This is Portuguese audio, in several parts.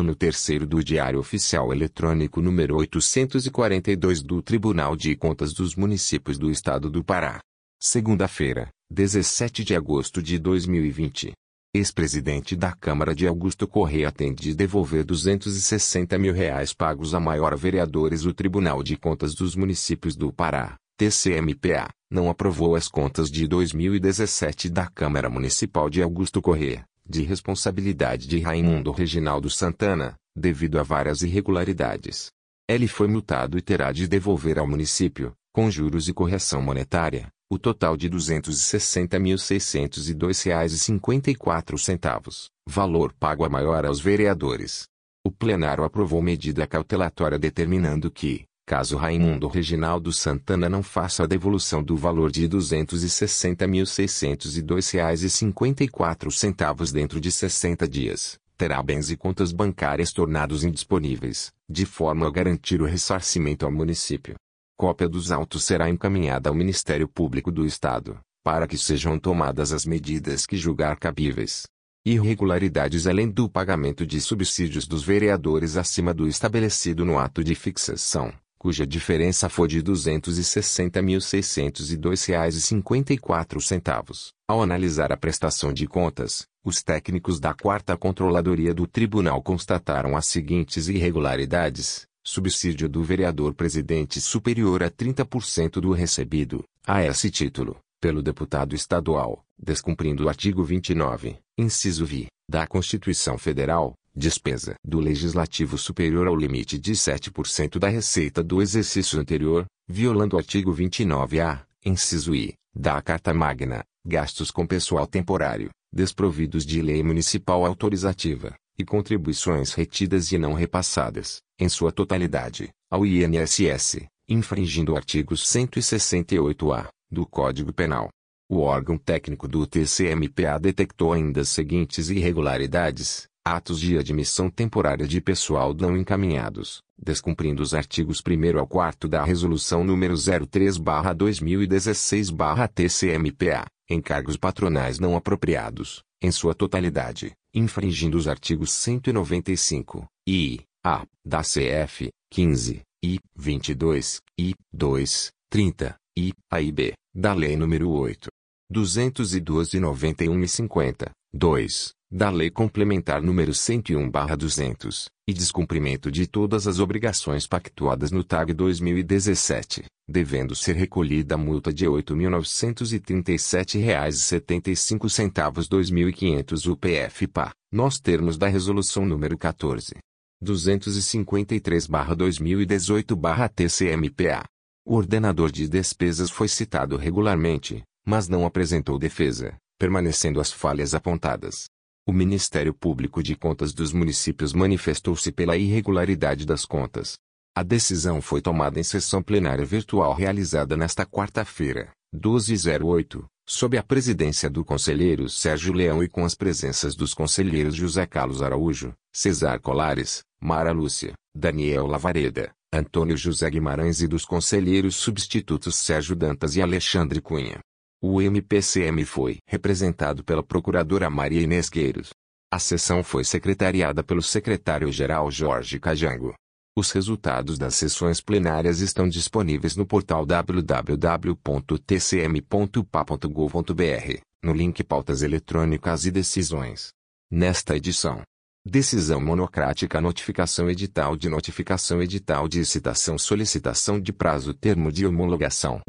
ano terceiro do Diário Oficial Eletrônico número 842 do Tribunal de Contas dos Municípios do Estado do Pará. Segunda-feira, 17 de agosto de 2020. Ex-presidente da Câmara de Augusto Correia tem de devolver 260 mil reais pagos a maior vereadores do Tribunal de Contas dos Municípios do Pará, TCMPA, não aprovou as contas de 2017 da Câmara Municipal de Augusto Correia, de responsabilidade de Raimundo Reginaldo Santana, devido a várias irregularidades. Ele foi multado e terá de devolver ao município, com juros e correção monetária, o total de R$ 260.602,54, valor pago a maior aos vereadores. O plenário aprovou medida cautelatória determinando que, caso Raimundo Reginaldo Santana não faça a devolução do valor de R$ 260.602,54 dentro de 60 dias, terá bens e contas bancárias tornados indisponíveis, de forma a garantir o ressarcimento ao município. Cópia dos autos será encaminhada ao Ministério Público do Estado, para que sejam tomadas as medidas que julgar cabíveis. Irregularidades além do pagamento de subsídios dos vereadores acima do estabelecido no ato de fixação, cuja diferença foi de R$ 260.602,54. Ao analisar a prestação de contas, os técnicos da Quarta Controladoria do Tribunal constataram as seguintes irregularidades subsídio do vereador presidente superior a 30% do recebido, a esse título, pelo deputado estadual, descumprindo o artigo 29, inciso V, da Constituição Federal, despesa do legislativo superior ao limite de 7% da receita do exercício anterior, violando o artigo 29-A, inciso I, da Carta Magna, gastos com pessoal temporário, desprovidos de lei municipal autorizativa, e contribuições retidas e não repassadas, em sua totalidade, ao INSS, infringindo o artigo 168-A do Código Penal. O órgão técnico do TCMPA detectou ainda as seguintes irregularidades: atos de admissão temporária de pessoal não encaminhados, descumprindo os artigos 1 ao 4 da Resolução número 03/2016/TCMPA, encargos patronais não apropriados, em sua totalidade, infringindo os artigos 195 e a da CF 15 e 22 e 2 30 e A e B da Lei nº 8. 212 91 e 50 2 da Lei Complementar número 101/200, e descumprimento de todas as obrigações pactuadas no TAG 2017, devendo ser recolhida a multa de R$ 8.937,75 2.500 UPF-PA, nos termos da Resolução número 14. 253-2018-TCMPA. O ordenador de despesas foi citado regularmente, mas não apresentou defesa, permanecendo as falhas apontadas. O Ministério Público de Contas dos Municípios manifestou-se pela irregularidade das contas. A decisão foi tomada em sessão plenária virtual realizada nesta quarta-feira, 1208, sob a presidência do conselheiro Sérgio Leão e com as presenças dos conselheiros José Carlos Araújo, Cesar Colares, Mara Lúcia, Daniel Lavareda, Antônio José Guimarães e dos conselheiros substitutos Sérgio Dantas e Alexandre Cunha. O MPCM foi representado pela procuradora Maria Inês Gueiros. A sessão foi secretariada pelo secretário-geral Jorge Cajango. Os resultados das sessões plenárias estão disponíveis no portal www.tcm.pa.gov.br, no link Pautas Eletrônicas e Decisões. Nesta edição. Decisão monocrática Notificação edital de notificação edital de citação solicitação de prazo termo de homologação.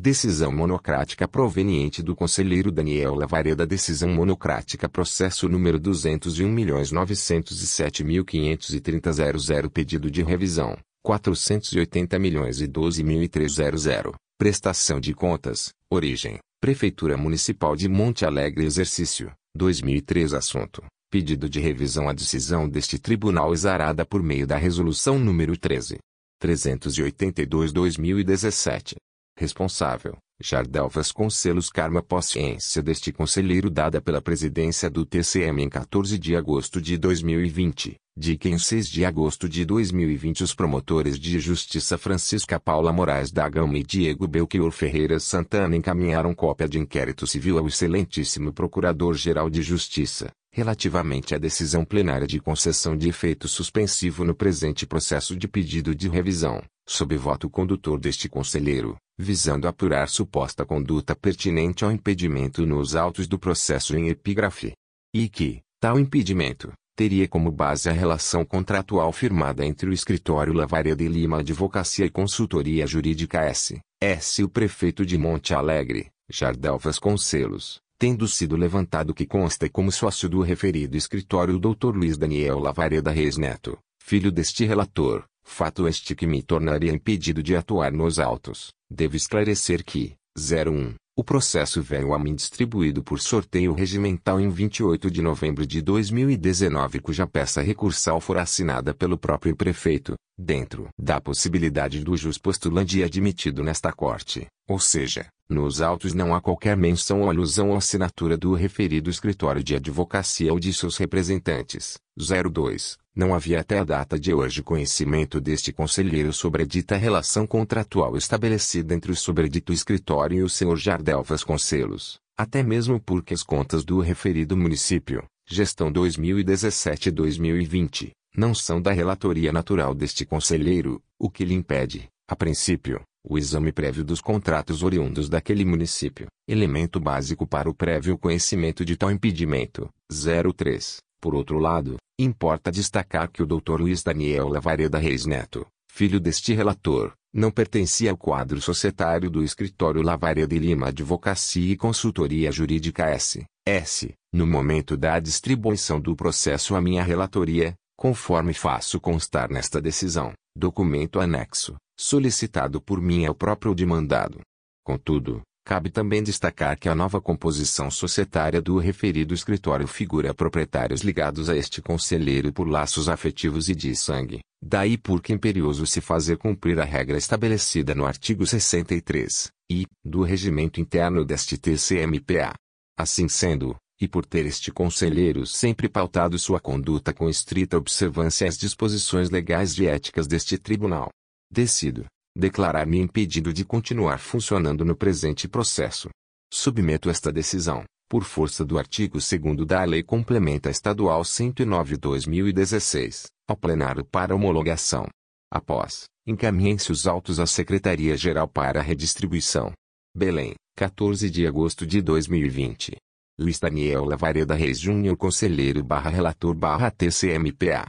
Decisão monocrática proveniente do conselheiro Daniel Lavareda Decisão monocrática processo número 201.907.530.00 Pedido de revisão, 480 milhões e 12.300. Prestação de contas, origem, Prefeitura Municipal de Monte Alegre Exercício, 2003 Assunto, pedido de revisão à decisão deste tribunal exarada por meio da resolução número 13. 382-2017 Responsável, Jardel Vasconcelos Karma Ciência deste conselheiro dada pela presidência do TCM em 14 de agosto de 2020, de que em 6 de agosto de 2020 os promotores de justiça Francisca Paula Moraes da Gama e Diego Belchior Ferreira Santana encaminharam cópia de inquérito civil ao excelentíssimo Procurador-Geral de Justiça, relativamente à decisão plenária de concessão de efeito suspensivo no presente processo de pedido de revisão, sob voto condutor deste conselheiro, visando apurar suposta conduta pertinente ao impedimento nos autos do processo em epígrafe. E que, tal impedimento, teria como base a relação contratual firmada entre o escritório Lavaria de Lima Advocacia e Consultoria Jurídica S. S. O prefeito de Monte Alegre, Jardel Vasconcelos, tendo sido levantado que consta como sócio do referido escritório o Dr. Luiz Daniel Lavareda Reis Neto, filho deste relator, fato este que me tornaria impedido de atuar nos autos. Devo esclarecer que, 01, o processo veio a mim distribuído por sorteio regimental em 28 de novembro de 2019 cuja peça recursal for assinada pelo próprio prefeito, dentro da possibilidade do jus postulante admitido nesta corte, ou seja, nos autos não há qualquer menção ou alusão à assinatura do referido escritório de advocacia ou de seus representantes. 02. Não havia até a data de hoje conhecimento deste conselheiro sobre a dita relação contratual estabelecida entre o sobredito escritório e o Sr. Jardel Vasconcelos, até mesmo porque as contas do referido município, gestão 2017-2020, não são da relatoria natural deste conselheiro, o que lhe impede, a princípio, o exame prévio dos contratos oriundos daquele município, elemento básico para o prévio conhecimento de tal impedimento. 03. Por outro lado, importa destacar que o Dr. Luiz Daniel Lavareda Reis Neto, filho deste relator, não pertencia ao quadro societário do escritório Lavareda e Lima Advocacia e Consultoria Jurídica S. S. No momento da distribuição do processo à minha relatoria, conforme faço constar nesta decisão, documento anexo, solicitado por mim ao próprio demandado. Contudo, cabe também destacar que a nova composição societária do referido escritório figura proprietários ligados a este conselheiro por laços afetivos e de sangue, daí por que imperioso se fazer cumprir a regra estabelecida no artigo 63, e, do regimento interno deste TCMPA. Assim sendo, e por ter este conselheiro sempre pautado sua conduta com estrita observância às disposições legais e éticas deste tribunal, Decido declarar-me impedido de continuar funcionando no presente processo. Submeto esta decisão, por força do artigo 2 da Lei Complementa Estadual 109/2016, ao plenário para homologação. Após, encaminhem-se os autos à Secretaria-Geral para redistribuição. Belém, 14 de agosto de 2020. Luiz Daniel Lavareda Reis Júnior Conselheiro barra Relator barra TCMPA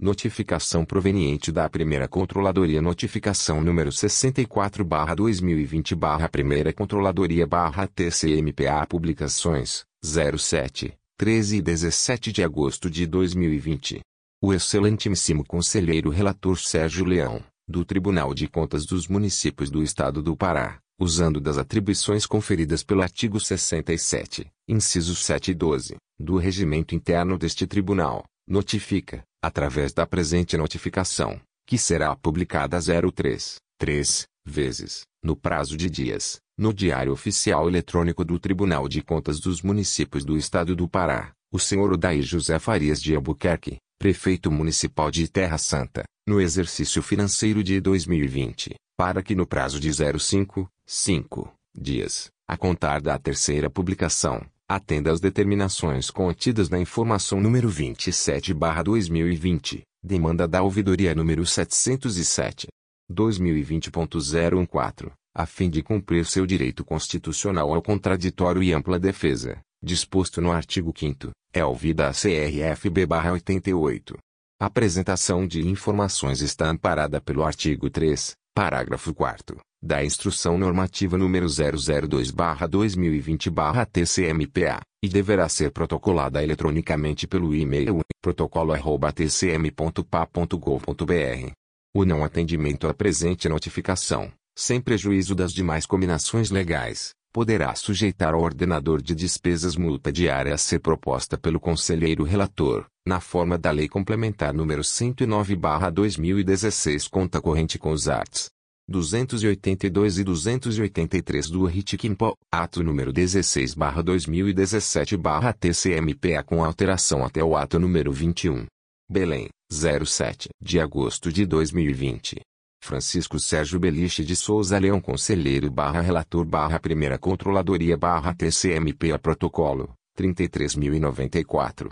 Notificação proveniente da primeira controladoria Notificação número 64/2020 Primeira Controladoria TCMPA Publicações 07, 13 e 17 de agosto de 2020. O excelentíssimo conselheiro relator Sérgio Leão, do Tribunal de Contas dos Municípios do Estado do Pará, usando das atribuições conferidas pelo artigo 67, incisos 7 e 12, do regimento interno deste tribunal, notifica, através da presente notificação, que será publicada 03, 3, vezes, no prazo de dias, no Diário Oficial Eletrônico do Tribunal de Contas dos Municípios do Estado do Pará, o senhor Odair José Farias de Albuquerque, prefeito municipal de Terra Santa, no exercício financeiro de 2020, para que no prazo de 05, 5 dias, a contar da terceira publicação, atenda às determinações contidas na informação número 27/2020, demanda da ouvidoria número 707 2020.014, a fim de cumprir seu direito constitucional ao contraditório e ampla defesa, disposto no artigo 5º, é ouvida a CRFB/88. A apresentação de informações está amparada pelo artigo 3, parágrafo 4 da Instrução Normativa número 002-2020-TCMPA, e deverá ser protocolada eletronicamente pelo e-mail protocolo@tcm.pa.gov.br. O não atendimento à presente notificação, sem prejuízo das demais combinações legais, poderá sujeitar ao ordenador de despesas multa diária a ser proposta pelo conselheiro relator, na forma da Lei Complementar número 109/2016, conta corrente com os arts. 282 e 283 do RIT-QUIMPO, ato número 16/2017/TCMPA com alteração até o ato número 21. Belém, 07 de agosto de 2020. Francisco Sérgio Beliche de Souza Leão Conselheiro barra Relator barra Primeira Controladoria barra TCMPA Protocolo, 33.094.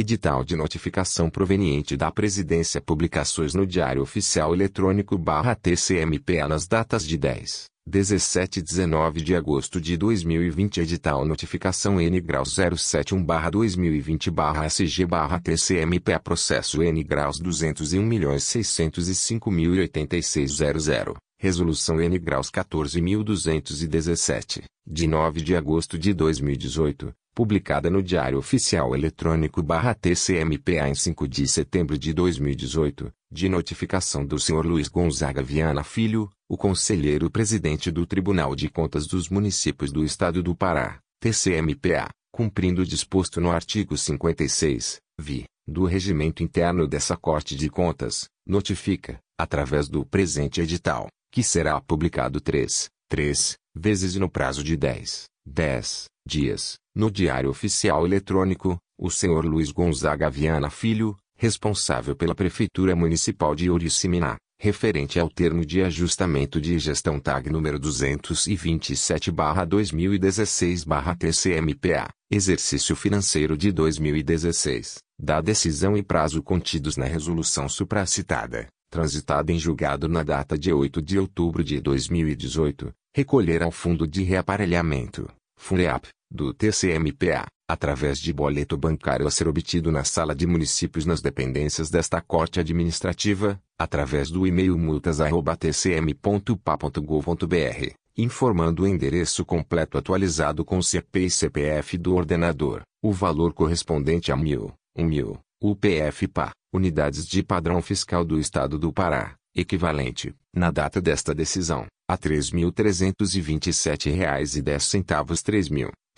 Edital de notificação proveniente da Presidência Publicações no Diário Oficial Eletrônico barra TCMPA nas datas de 10, 17 e 19 de agosto de 2020 Edital Notificação N Graus 071 barra 2020 barra SG barra TCMPA Processo N Graus 201.605.086.00 Resolução N Graus 14.217, de 9 de agosto de 2018 publicada no Diário Oficial Eletrônico TCMPA em 5 de setembro de 2018, de notificação do Sr. Luiz Gonzaga Viana Filho, o conselheiro presidente do Tribunal de Contas dos Municípios do Estado do Pará, TCMPA, cumprindo o disposto no artigo 56, vi, do regimento interno dessa Corte de Contas, notifica, através do presente edital, que será publicado 3, 3 vezes no prazo de 10, 10 dias, no Diário Oficial Eletrônico, o Sr. Luiz Gonzaga Viana Filho, responsável pela Prefeitura Municipal de Uriciminá, referente ao termo de ajustamento de gestão TAG número 227-2016-TCMPA, exercício financeiro de 2016, da decisão e prazo contidos na resolução supracitada, transitada em julgado na data de 8 de outubro de 2018, recolher ao Fundo de Reaparelhamento, FUNEAP, do TCMPA, através de boleto bancário a ser obtido na sala de municípios nas dependências desta Corte Administrativa, através do e-mail multas@tcm.pa.gov.br, informando o endereço completo atualizado com CP e CPF do ordenador, o valor correspondente a mil, um mil, UPF-PA, unidades de padrão fiscal do Estado do Pará, equivalente, na data desta decisão, a R$ 3.327,10 R$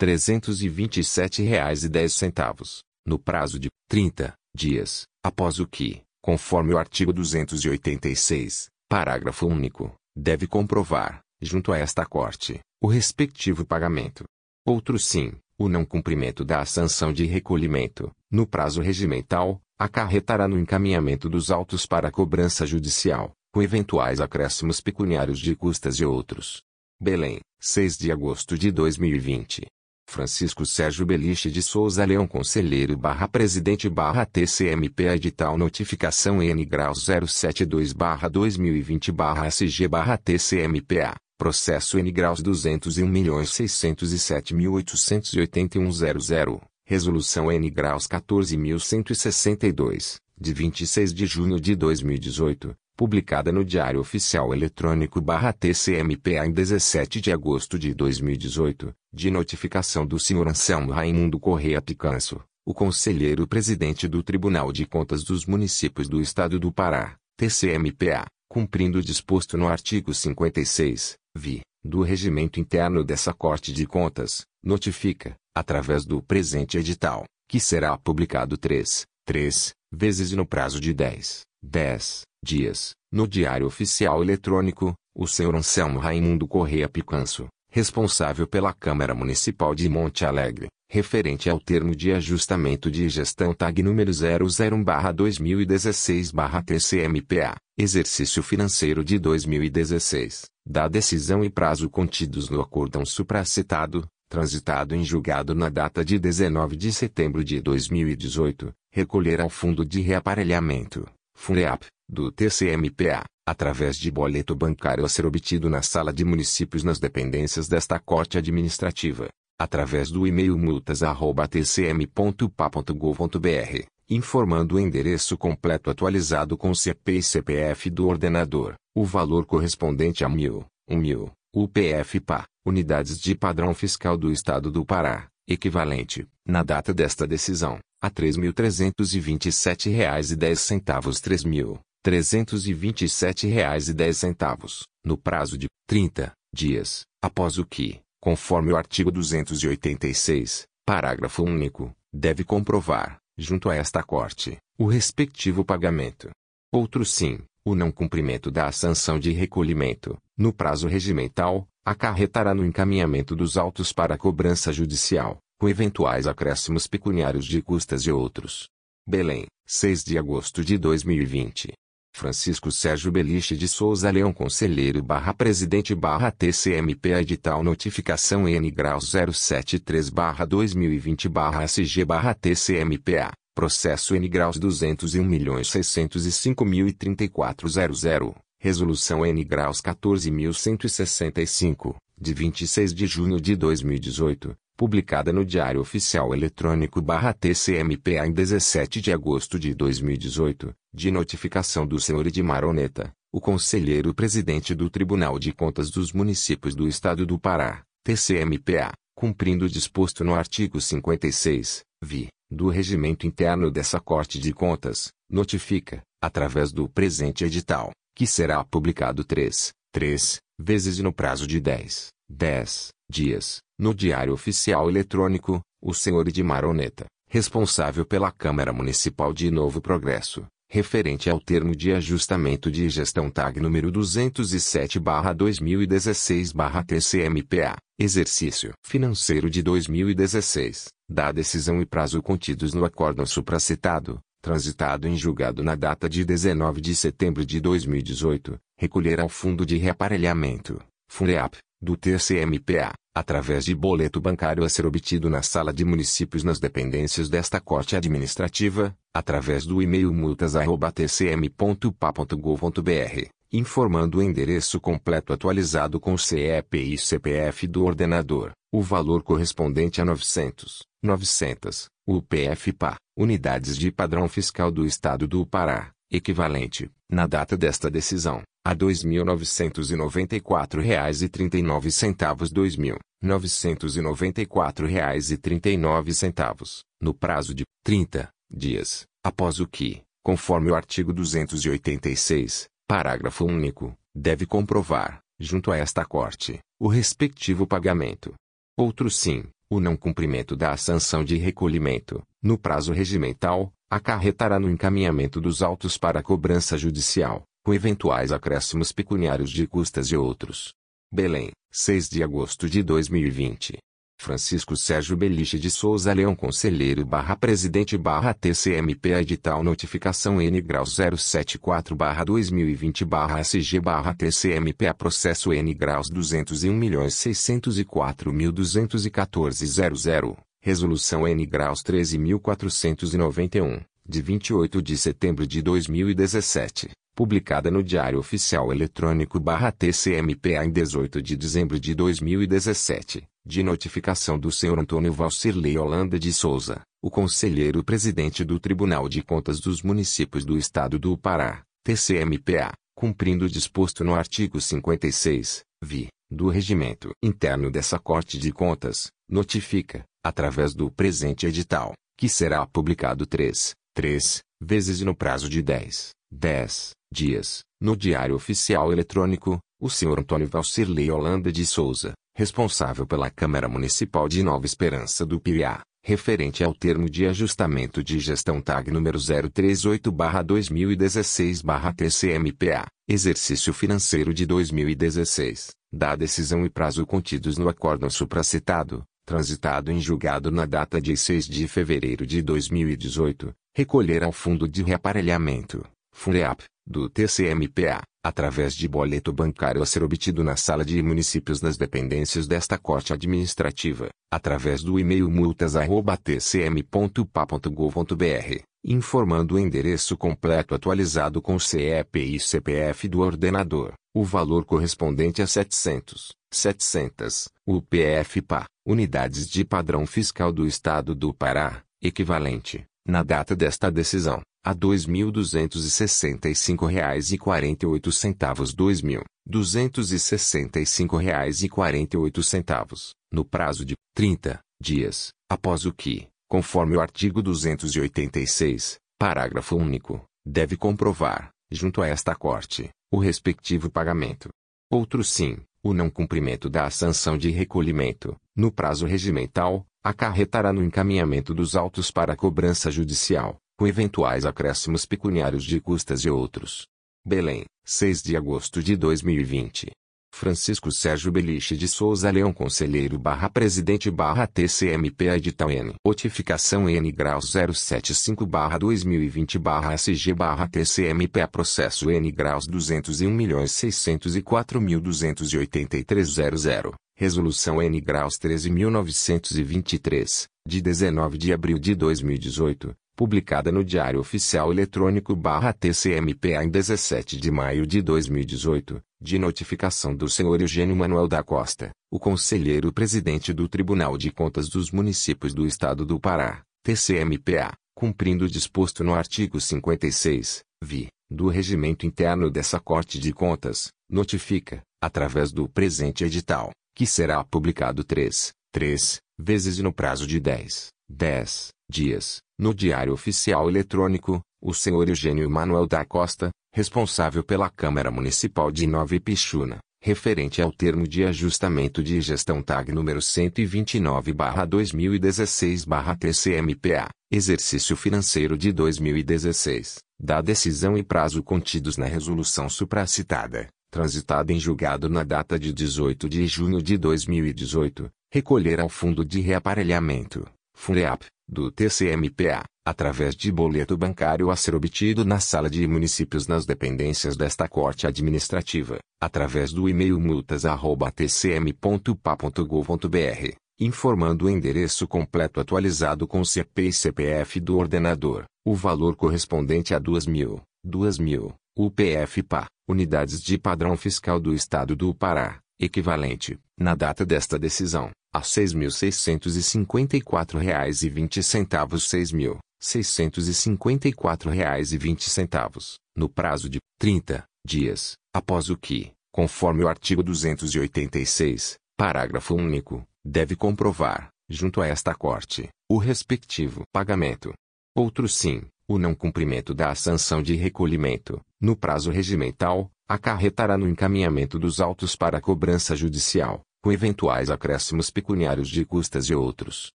3.327,10, no prazo de 30 dias, após o que, conforme o artigo 286, parágrafo único, deve comprovar, junto a esta Corte, o respectivo pagamento. Outro sim, o não cumprimento da sanção de recolhimento, no prazo regimental, acarretará no encaminhamento dos autos para cobrança judicial, com eventuais acréscimos pecuniários de custas e outros. Belém, 6 de agosto de 2020. Francisco Sérgio Beliche de Souza Leão Conselheiro barra Presidente barra TCMP Edital Notificação N Graus 072 barra 2020 barra SG barra TCMPA Processo N Graus 201.607.881.00 Resolução N Graus 14.162 de 26 de junho de 2018 publicada no Diário Oficial Eletrônico TCMPA em 17 de agosto de 2018, de notificação do Sr. Anselmo Raimundo Correia Picanso, o conselheiro presidente do Tribunal de Contas dos Municípios do Estado do Pará, TCMPA, cumprindo o disposto no artigo 56, vi, do regimento interno dessa Corte de Contas, notifica, através do presente edital, que será publicado 3, 3 vezes e no prazo de 10, 10 dias, no Diário Oficial Eletrônico, o Sr. Anselmo Raimundo Correia Picanso, responsável pela Câmara Municipal de Monte Alegre, referente ao termo de ajustamento de gestão TAG número 001-2016-TCMPA, exercício financeiro de 2016, da decisão e prazo contidos no acórdão supracitado, transitado em julgado na data de 19 de setembro de 2018, recolher ao Fundo de Reaparelhamento, FUNEAP, do TCMPA, através de boleto bancário a ser obtido na sala de municípios nas dependências desta Corte Administrativa, através do e-mail multas@tcm.pa.gov.br, informando o endereço completo atualizado com CP e CPF do ordenador, o valor correspondente a mil, um mil, UPF-PA, unidades de padrão fiscal do Estado do Pará, equivalente, na data desta decisão, a R$ 3.327,10 3.000 R$ 327,10, no prazo de 30 dias, após o que, conforme o artigo 286, parágrafo único, deve comprovar, junto a esta Corte, o respectivo pagamento. Outro sim, o não cumprimento da sanção de recolhimento, no prazo regimental, acarretará no encaminhamento dos autos para cobrança judicial, com eventuais acréscimos pecuniários de custas e outros. Belém, 6 de agosto de 2020. Francisco Sérgio Beliche de Souza Leão Conselheiro barra Presidente barra TCMP Edital Notificação N Graus 073 barra 2020 barra SG barra TCMPA Processo N Graus 201.605.034.00 Resolução N Graus 14.165 de 26 de junho de 2018 publicada no Diário Oficial Eletrônico barra TCMPA em 17 de agosto de 2018, de notificação do senhor Edmar Oneta, o conselheiro-presidente do Tribunal de Contas dos Municípios do Estado do Pará, TCMPA, cumprindo o disposto no artigo 56, vi, do regimento interno dessa Corte de Contas, notifica, através do presente edital, que será publicado três, três vezes e no prazo de 10, 10 dias, no Diário Oficial Eletrônico, o senhor Edmar Oneta, responsável pela Câmara Municipal de Novo Progresso, referente ao termo de ajustamento de gestão TAG número 207/2016/TCMPA, exercício financeiro de 2016, da decisão e prazo contidos no acórdão supracitado, transitado em julgado na data de 19 de setembro de 2018, recolher ao Fundo de Reaparelhamento, FUNEAP, do TCMPA, através de boleto bancário a ser obtido na sala de municípios nas dependências desta Corte Administrativa, através do e-mail multas@tcm.pa.gov.br, informando o endereço completo atualizado com CEP e CPF do ordenador, o valor correspondente a 900, 900, UPF-PA, unidades de padrão fiscal do Estado do Pará, equivalente, na data desta decisão, a R$ 2.994,39 R$ 2.994,39, no prazo de 30 dias, após o que, conforme o artigo 286, parágrafo único, deve comprovar, junto a esta Corte, o respectivo pagamento. Outro sim, o não cumprimento da sanção de recolhimento, no prazo regimental, acarretará no encaminhamento dos autos para cobrança judicial, com eventuais acréscimos pecuniários de custas e outros. Belém, 6 de agosto de 2020. Francisco Sérgio Beliche de Souza Leão Conselheiro barra Presidente barra TCMP Edital Notificação N Graus 074 barra 2020 barra SG barra TCMPA Processo N Graus 201.604.214.00 Resolução N Graus 13.491, de 28 de setembro de 2017 publicada no Diário Oficial Eletrônico barra TCMPA em 18 de dezembro de 2017, de notificação do Sr. Antônio Valcirley Holanda de Souza, o conselheiro-presidente do Tribunal de Contas dos Municípios do Estado do Pará, TCMPA, cumprindo o disposto no artigo 56, vi, do regimento interno dessa Corte de Contas, notifica, através do presente edital, que será publicado três, três vezes e no prazo de 10, 10 dias, no Diário Oficial Eletrônico, o Sr. Antônio Valcirley Holanda de Souza, responsável pela Câmara Municipal de Nova Esperança do Piriá, referente ao termo de ajustamento de gestão TAG número 038-2016-TCMPA, exercício financeiro de 2016, da decisão e prazo contidos no acórdão supracitado, transitado em julgado na data de 6 de fevereiro de 2018, recolher ao Fundo de Reaparelhamento, FUNEAP, do TCMPA, através de boleto bancário a ser obtido na sala de municípios nas dependências desta Corte Administrativa, através do e-mail multas@tcm.pa.gov.br, informando o endereço completo atualizado com CEP e CPF do ordenador, o valor correspondente a 700, 700, UPF-PA, unidades de padrão fiscal do Estado do Pará, equivalente, na data desta decisão, a R$ 2.265,48 R$ 2.265,48, no prazo de 30 dias, após o que, conforme o artigo 286, parágrafo único, deve comprovar, junto a esta Corte, o respectivo pagamento. Outro sim, o não cumprimento da sanção de recolhimento, no prazo regimental, acarretará no encaminhamento dos autos para cobrança judicial, com eventuais acréscimos pecuniários de custas e outros. Belém, 6 de agosto de 2020. Francisco Sérgio Beliche de Souza Leão Conselheiro barra Presidente barra TCMP Edital N Notificação N graus 075 barra 2020 barra SG barra TCMP Processo N graus 201.604.283.00 Resolução N graus 13.923, de 19 de abril de 2018, publicada no Diário Oficial Eletrônico TCMPA em 17 de maio de 2018, de notificação do senhor Eugênio Manuel da Costa, o conselheiro presidente do Tribunal de Contas dos Municípios do Estado do Pará, TCMPA, cumprindo o disposto no artigo 56, vi, do regimento interno dessa Corte de Contas, notifica, através do presente edital, que será publicado três, três vezes no prazo de 10, 10 dias, no Diário Oficial Eletrônico, o senhor Eugênio Manuel da Costa, responsável pela Câmara Municipal de Nova Ipixuna, referente ao termo de ajustamento de gestão TAG número 129/2016/TCMPA, exercício financeiro de 2016, da decisão e prazo contidos na resolução supracitada, transitada em julgado na data de 18 de junho de 2018, recolher ao Fundo de Reaparelhamento, FUNEAP, do TCMPA, através de boleto bancário a ser obtido na sala de municípios nas dependências desta Corte Administrativa, através do e-mail multas@tcm.pa.gov.br, informando o endereço completo atualizado com CP e CPF do ordenador, o valor correspondente a 2.000, 2.000, UPF-PA, unidades de padrão fiscal do Estado do Pará, equivalente, na data desta decisão, a R$ 6.654,20 R$ 6.654,20, no prazo de 30 dias, após o que, conforme o artigo 286, parágrafo único, deve comprovar, junto a esta Corte, o respectivo pagamento. Outro sim, o não cumprimento da sanção de recolhimento, no prazo regimental, acarretará no encaminhamento dos autos para cobrança judicial, com eventuais acréscimos pecuniários de custas e outros.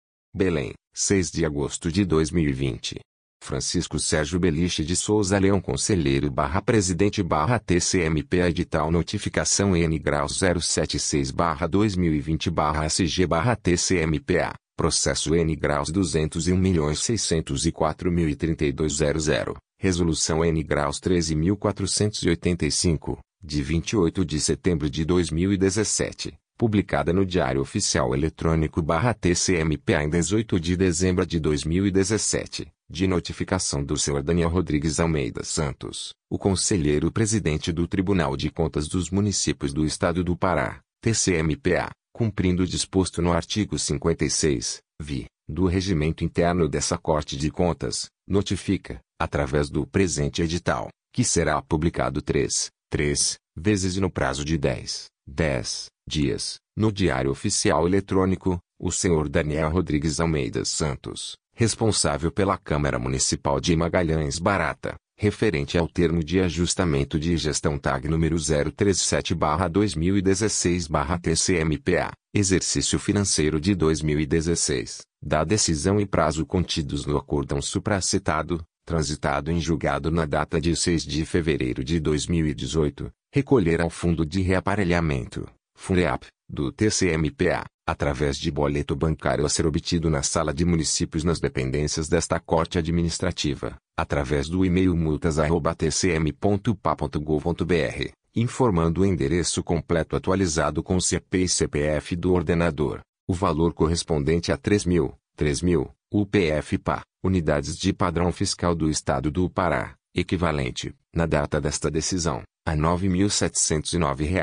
Belém, 6 de agosto de 2020. Francisco Sérgio Beliche de Souza Leão Conselheiro barra Presidente barra TCMP Edital Notificação N graus 076 barra 2020 barra SG barra TCMPA Processo N graus 201.604.032.00. Resolução N graus 13.485, de 28 de setembro de 2017. Publicada no Diário Oficial Eletrônico TCMPA em 18 de dezembro de 2017, de notificação do Sr. Daniel Rodrigues Almeida Santos, o Conselheiro Presidente do Tribunal de Contas dos Municípios do Estado do Pará, TCMPA, cumprindo o disposto no artigo 56, vi, do regimento interno dessa Corte de Contas, notifica, através do presente edital, que será publicado três, três vezes e no prazo de 10, 10 dias, no Diário Oficial Eletrônico, o senhor Daniel Rodrigues Almeida Santos, responsável pela Câmara Municipal de Magalhães Barata, referente ao termo de ajustamento de gestão TAG número 037-2016-TCMPA, exercício financeiro de 2016, da decisão e prazo contidos no acórdão supracitado, transitado em julgado na data de 6 de fevereiro de 2018, recolher ao Fundo de Reaparelhamento, FUNEAP, do TCMPA, através de boleto bancário a ser obtido na sala de municípios nas dependências desta Corte Administrativa, através do e-mail multas@tcm.pa.gov.br, informando o endereço completo atualizado com CP e CPF do ordenador, o valor correspondente a 3.000, 3.000, UPF-PA, unidades de padrão fiscal do Estado do Pará, equivalente, na data desta decisão, a R$ 9.709,20 R$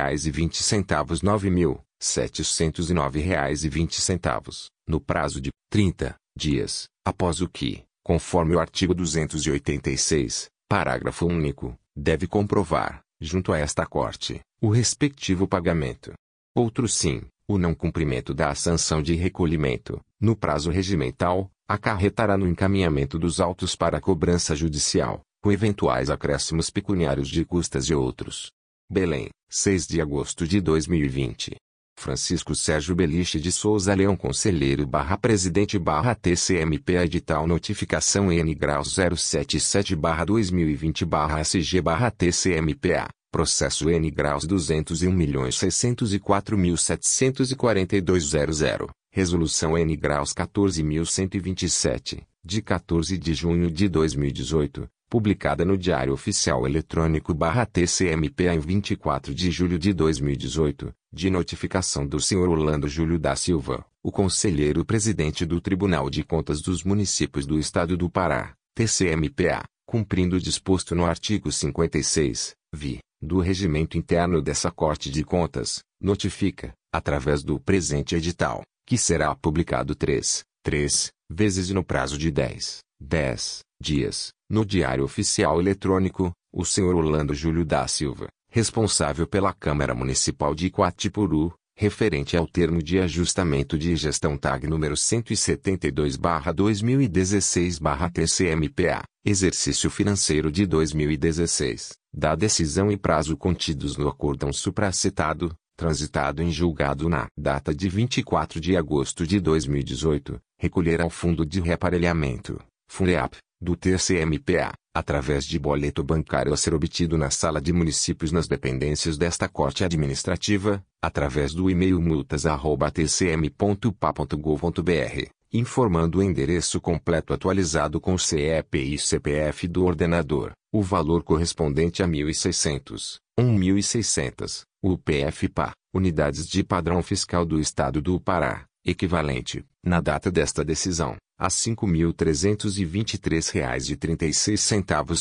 9.709,20, no prazo de 30 dias, após o que, conforme o artigo 286, parágrafo único, deve comprovar, junto a esta Corte, o respectivo pagamento. Outro sim, o não cumprimento da sanção de recolhimento, no prazo regimental, acarretará no encaminhamento dos autos para cobrança judicial, com eventuais acréscimos pecuniários de custas e outros. Belém, 6 de agosto de 2020. Francisco Sérgio Beliche de Souza Leão Conselheiro barra Presidente barra TCMP Edital Notificação N Graus 077 barra 2020 barra SG barra TCMPA Processo N Graus 201.604.742.00 Resolução N Graus 14.127 de 14 de junho de 2018 publicada no Diário Oficial Eletrônico TCMPA em 24 de julho de 2018, de notificação do Sr. Orlando Júlio da Silva, o conselheiro-presidente do Tribunal de Contas dos Municípios do Estado do Pará, TCMPA, cumprindo o disposto no artigo 56, vi, do regimento interno dessa Corte de Contas, notifica, através do presente edital, que será publicado 3, 3 vezes no prazo de 10, 10 dias, no Diário Oficial Eletrônico, o Sr. Orlando Júlio da Silva, responsável pela Câmara Municipal de Coatipuru, referente ao termo de ajustamento de gestão TAG número 172/2016/TCMPA, exercício financeiro de 2016, da decisão e prazo contidos no acórdão supracitado, transitado em julgado na data de 24 de agosto de 2018, recolher ao Fundo de Reaparelhamento, FUNEAP, do TCMPA, através de boleto bancário a ser obtido na sala de municípios nas dependências desta Corte Administrativa, através do e-mail multas@tcm.pa.gov.br, informando o endereço completo atualizado com CEP e CPF do ordenador, o valor correspondente a 1.600, 1.600, UPF-PA, unidades de padrão fiscal do Estado do Pará, equivalente, na data desta decisão, a R$ 5.323,36 R$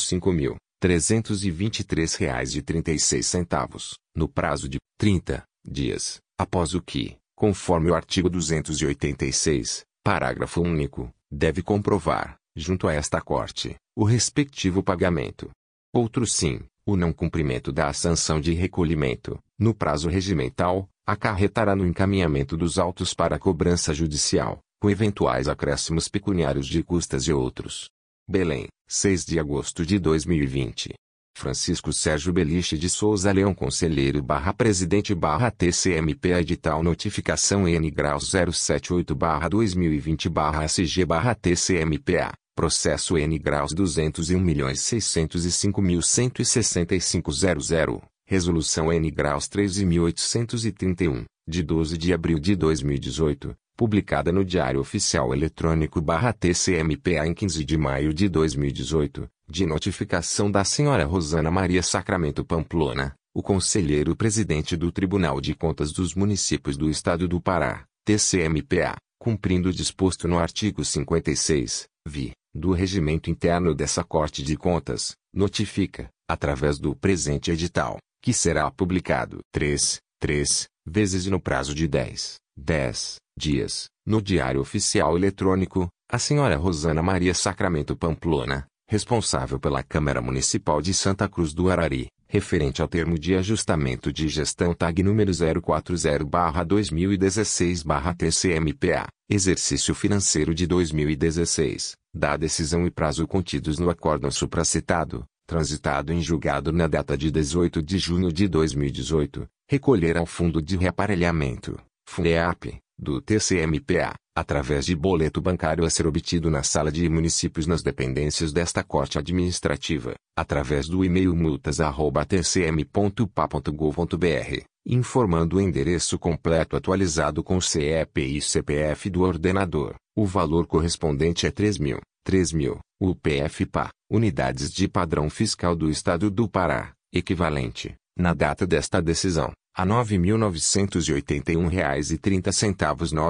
5.323,36, no prazo de 30 dias, após o que, conforme o artigo 286, parágrafo único, deve comprovar, junto a esta Corte, o respectivo pagamento. Outro sim, o não cumprimento da sanção de recolhimento, no prazo regimental, acarretará no encaminhamento dos autos para cobrança judicial, com eventuais acréscimos pecuniários de custas e outros. Belém, 6 de agosto de 2020. Francisco Sérgio Beliche de Souza Leão Conselheiro barra Presidente barra TCMP Edital Notificação N Graus 078 barra 2020 barra SG barra TCMPA Processo N Graus 201.605.165.00 Resolução N Graus 13.831, de 12 de abril de 2018, publicada no Diário Oficial Eletrônico barra TCMPA em 15 de maio de 2018, de notificação da Senhora Rosana Maria Sacramento Pamplona, o conselheiro-presidente do Tribunal de Contas dos Municípios do Estado do Pará, TCMPA, cumprindo o disposto no artigo 56, vi, do regimento interno dessa Corte de Contas, notifica, através do presente edital, que será publicado. 3, 3 vezes e no prazo de 10, 10 dias, no Diário Oficial Eletrônico, a senhora Rosana Maria Sacramento Pamplona, responsável pela Câmara Municipal de Santa Cruz do Arari, referente ao termo de ajustamento de gestão TAG número 040-2016-TCMPA, exercício financeiro de 2016, da decisão e prazo contidos no acórdão supracitado, transitado em julgado na data de 18 de junho de 2018, recolher ao Fundo de Reaparelhamento, FUNEAP, do TCMPA, através de boleto bancário a ser obtido na sala de municípios nas dependências desta Corte Administrativa, através do e-mail multas@tcm.pa.gov.br, informando o endereço completo atualizado com CEP e CPF do ordenador. O valor correspondente é 3.000, 3.000, UPF-PA, unidades de padrão fiscal do Estado do Pará, equivalente, na data desta decisão, a R$ 9.981,30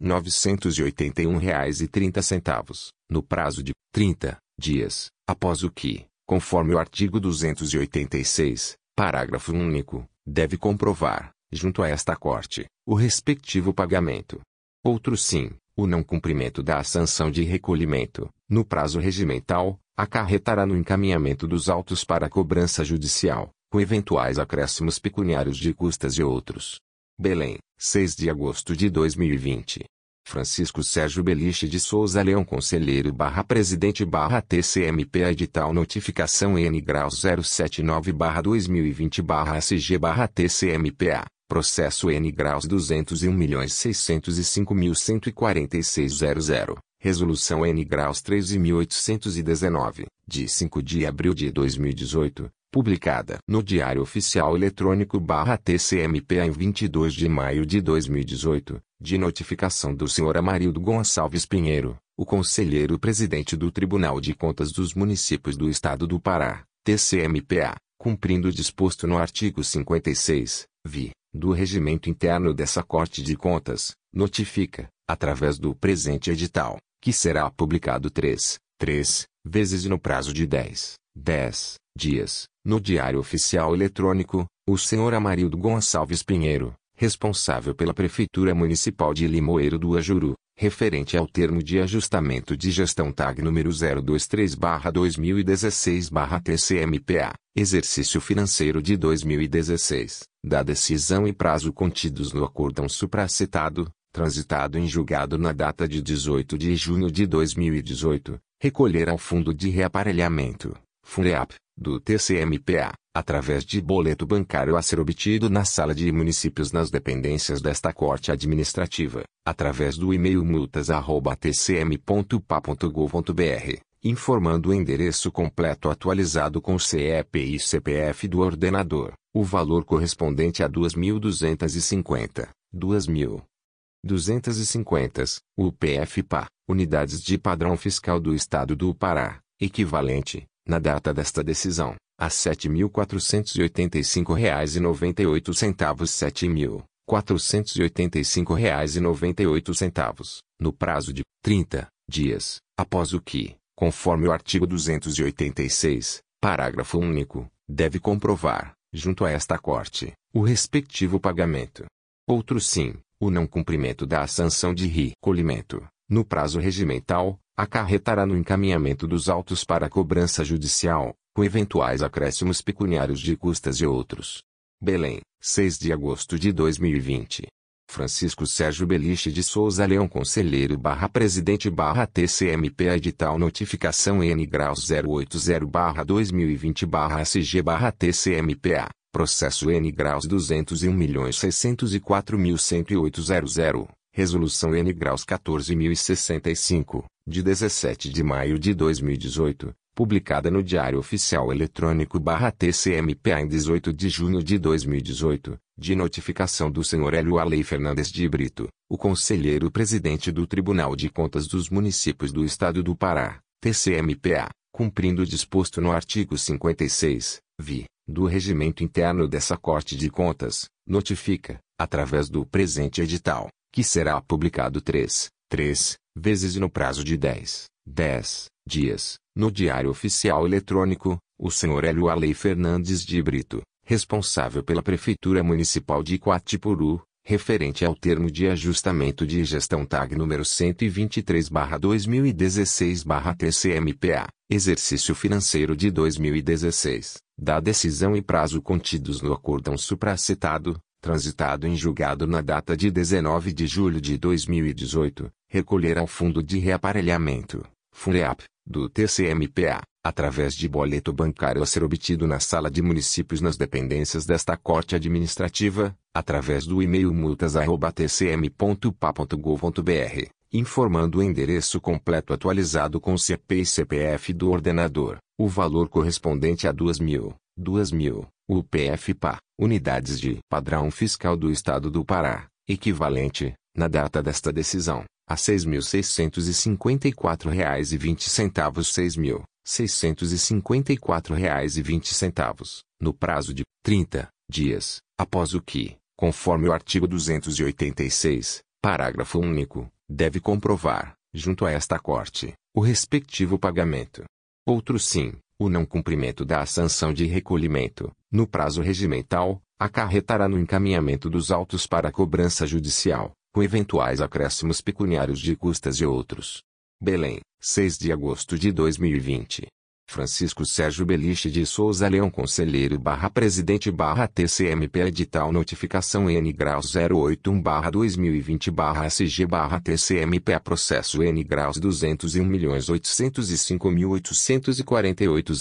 R$ 9.981,30, no prazo de 30 dias, após o que, conforme o artigo 286, parágrafo único, deve comprovar, junto a esta Corte, o respectivo pagamento. Outro sim, o não cumprimento da sanção de recolhimento, no prazo regimental, acarretará no encaminhamento dos autos para cobrança judicial, com eventuais acréscimos pecuniários de custas e outros. Belém, 6 de agosto de 2020. Francisco Sérgio Beliche de Souza Leão Conselheiro barra Presidente barra TCMP Edital Notificação N Graus 079 barra 2020 barra SG barra TCMPA Processo N Graus 201.605.146.00 Resolução N Graus 13.819 de 5 de abril de 2018 publicada no Diário Oficial Eletrônico barra TCMP em 22 de maio de 2018, de notificação do Sr. Amarildo Gonçalves Pinheiro, o conselheiro-presidente do Tribunal de Contas dos Municípios do Estado do Pará, TCMPA, cumprindo o disposto no artigo 56, vi, do regimento interno dessa Corte de Contas, notifica, através do presente edital, que será publicado 3, 3 vezes no prazo de 10, 10 dias, no Diário Oficial Eletrônico, o senhor Amarildo Gonçalves Pinheiro, responsável pela Prefeitura Municipal de Limoeiro do Ajuru, referente ao termo de ajustamento de gestão TAG número 023-2016-TCMPA, exercício financeiro de 2016, da decisão e prazo contidos no acórdão supracitado, transitado em julgado na data de 18 de junho de 2018, recolher ao Fundo de Reaparelhamento, FUNEAP, do TCMPA, através de boleto bancário a ser obtido na sala de municípios nas dependências desta Corte Administrativa, através do e-mail multas@tcm.pa.gov.br, informando o endereço completo atualizado com CEP e CPF do ordenador, o valor correspondente a 2.250, 2.000. 250, o PFPA, Unidades de Padrão Fiscal do Estado do Pará, equivalente, na data desta decisão, a R$ 7.485,98 R$ 7.485,98, no prazo de 30 dias, após o que, conforme o artigo 286, parágrafo único, deve comprovar, junto a esta Corte, o respectivo pagamento. Outro sim, o não cumprimento da sanção de recolhimento, no prazo regimental, acarretará no encaminhamento dos autos para cobrança judicial, com eventuais acréscimos pecuniários de custas e outros. Belém, 6 de agosto de 2020. Francisco Sérgio Beliche de Souza Leão Conselheiro barra Presidente barra TCMP Edital Notificação N Graus 080 barra 2020 barra SG barra TCMPA Processo N Graus 201.604.108.00 Resolução N Graus 14.065 de 17 de maio de 2018, publicada no Diário Oficial Eletrônico TCMPA em 18 de junho de 2018, de notificação do Sr. Hélio Alei Fernandes de Brito, o conselheiro-presidente do Tribunal de Contas dos Municípios do Estado do Pará, TCMPA, cumprindo o disposto no artigo 56, vi, do regimento interno dessa Corte de Contas, notifica, através do presente edital, que será publicado 3, 3 vezes e no prazo de 10, 10 dias, no Diário Oficial Eletrônico, o Sr. Hélio Alei Fernandes de Brito, responsável pela Prefeitura Municipal de Quatipuru, referente ao termo de ajustamento de gestão TAG número 123/2016/TCMPA, exercício financeiro de 2016, da decisão e prazo contidos no acórdão supracitado, transitado em julgado na data de 19 de julho de 2018, recolher ao Fundo de Reaparelhamento, FUNEAP, do TCMPA, através de boleto bancário a ser obtido na sala de municípios nas dependências desta Corte Administrativa, através do e-mail multas@tcm.pa.gov.br, informando o endereço completo atualizado com CP e CPF do ordenador, o valor correspondente a 2.000, 2.000, o PFPA, unidades de padrão fiscal do Estado do Pará, equivalente, na data desta decisão, a R$ 6.654,20 R$ 6.654,20, no prazo de 30 dias, após o que, conforme o artigo 286, parágrafo único, deve comprovar, junto a esta Corte, o respectivo pagamento. Outro sim, o não cumprimento da sanção de recolhimento, no prazo regimental, acarretará no encaminhamento dos autos para cobrança judicial, com eventuais acréscimos pecuniários de custas e outros. Belém, 6 de agosto de 2020. Francisco Sérgio Beliche de Souza Leão Conselheiro barra Presidente barra TCMP Edital Notificação N Graus 081 barra 2020 barra SG barra TCMP Processo N Graus 201 milhões 805 mil 848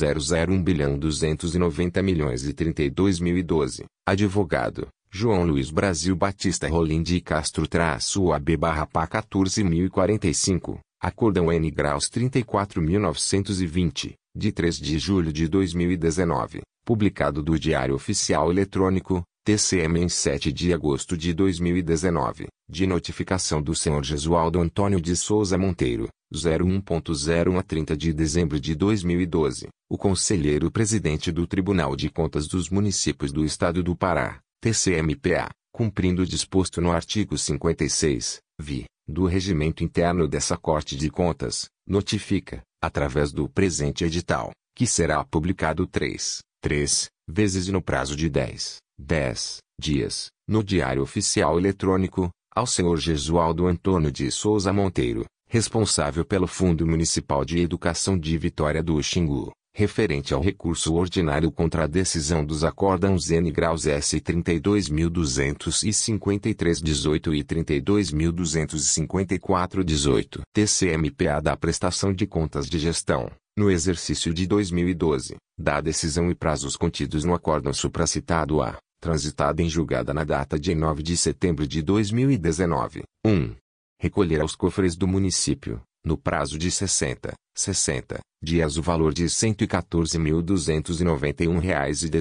001 bilhão 290 milhões e 32 mil e 12 Advogado João Luiz Brasil Batista Rolim de Castro traço OAB barra PA 14045 Acordão N Graus 34.920 de 3 de julho de 2019, publicado do Diário Oficial Eletrônico, TCM em 7 de agosto de 2019, de notificação do Sr. Jesualdo Antônio de Souza Monteiro, 01.01 a 30 de dezembro de 2012, o Conselheiro Presidente do Tribunal de Contas dos Municípios do Estado do Pará, TCMPA, cumprindo o disposto no artigo 56, vi, do regimento interno dessa Corte de Contas, notifica, através do presente edital, que será publicado três, três vezes e no prazo de 10, 10 dias, no Diário Oficial Eletrônico, ao senhor Jesualdo Antônio de Souza Monteiro, responsável pelo Fundo Municipal de Educação de Vitória do Xingu, referente ao recurso ordinário contra a decisão dos acórdãos N graus S 32.253-18 e 32.254-18 TCMPA da prestação de contas de gestão, no exercício de 2012, da decisão e prazos contidos no acórdão supracitado a, transitada em julgada na data de 9 de setembro de 2019. 1. Recolher aos cofres do município, no prazo de 60, 60 dias o valor de R$ 114.291,16 R$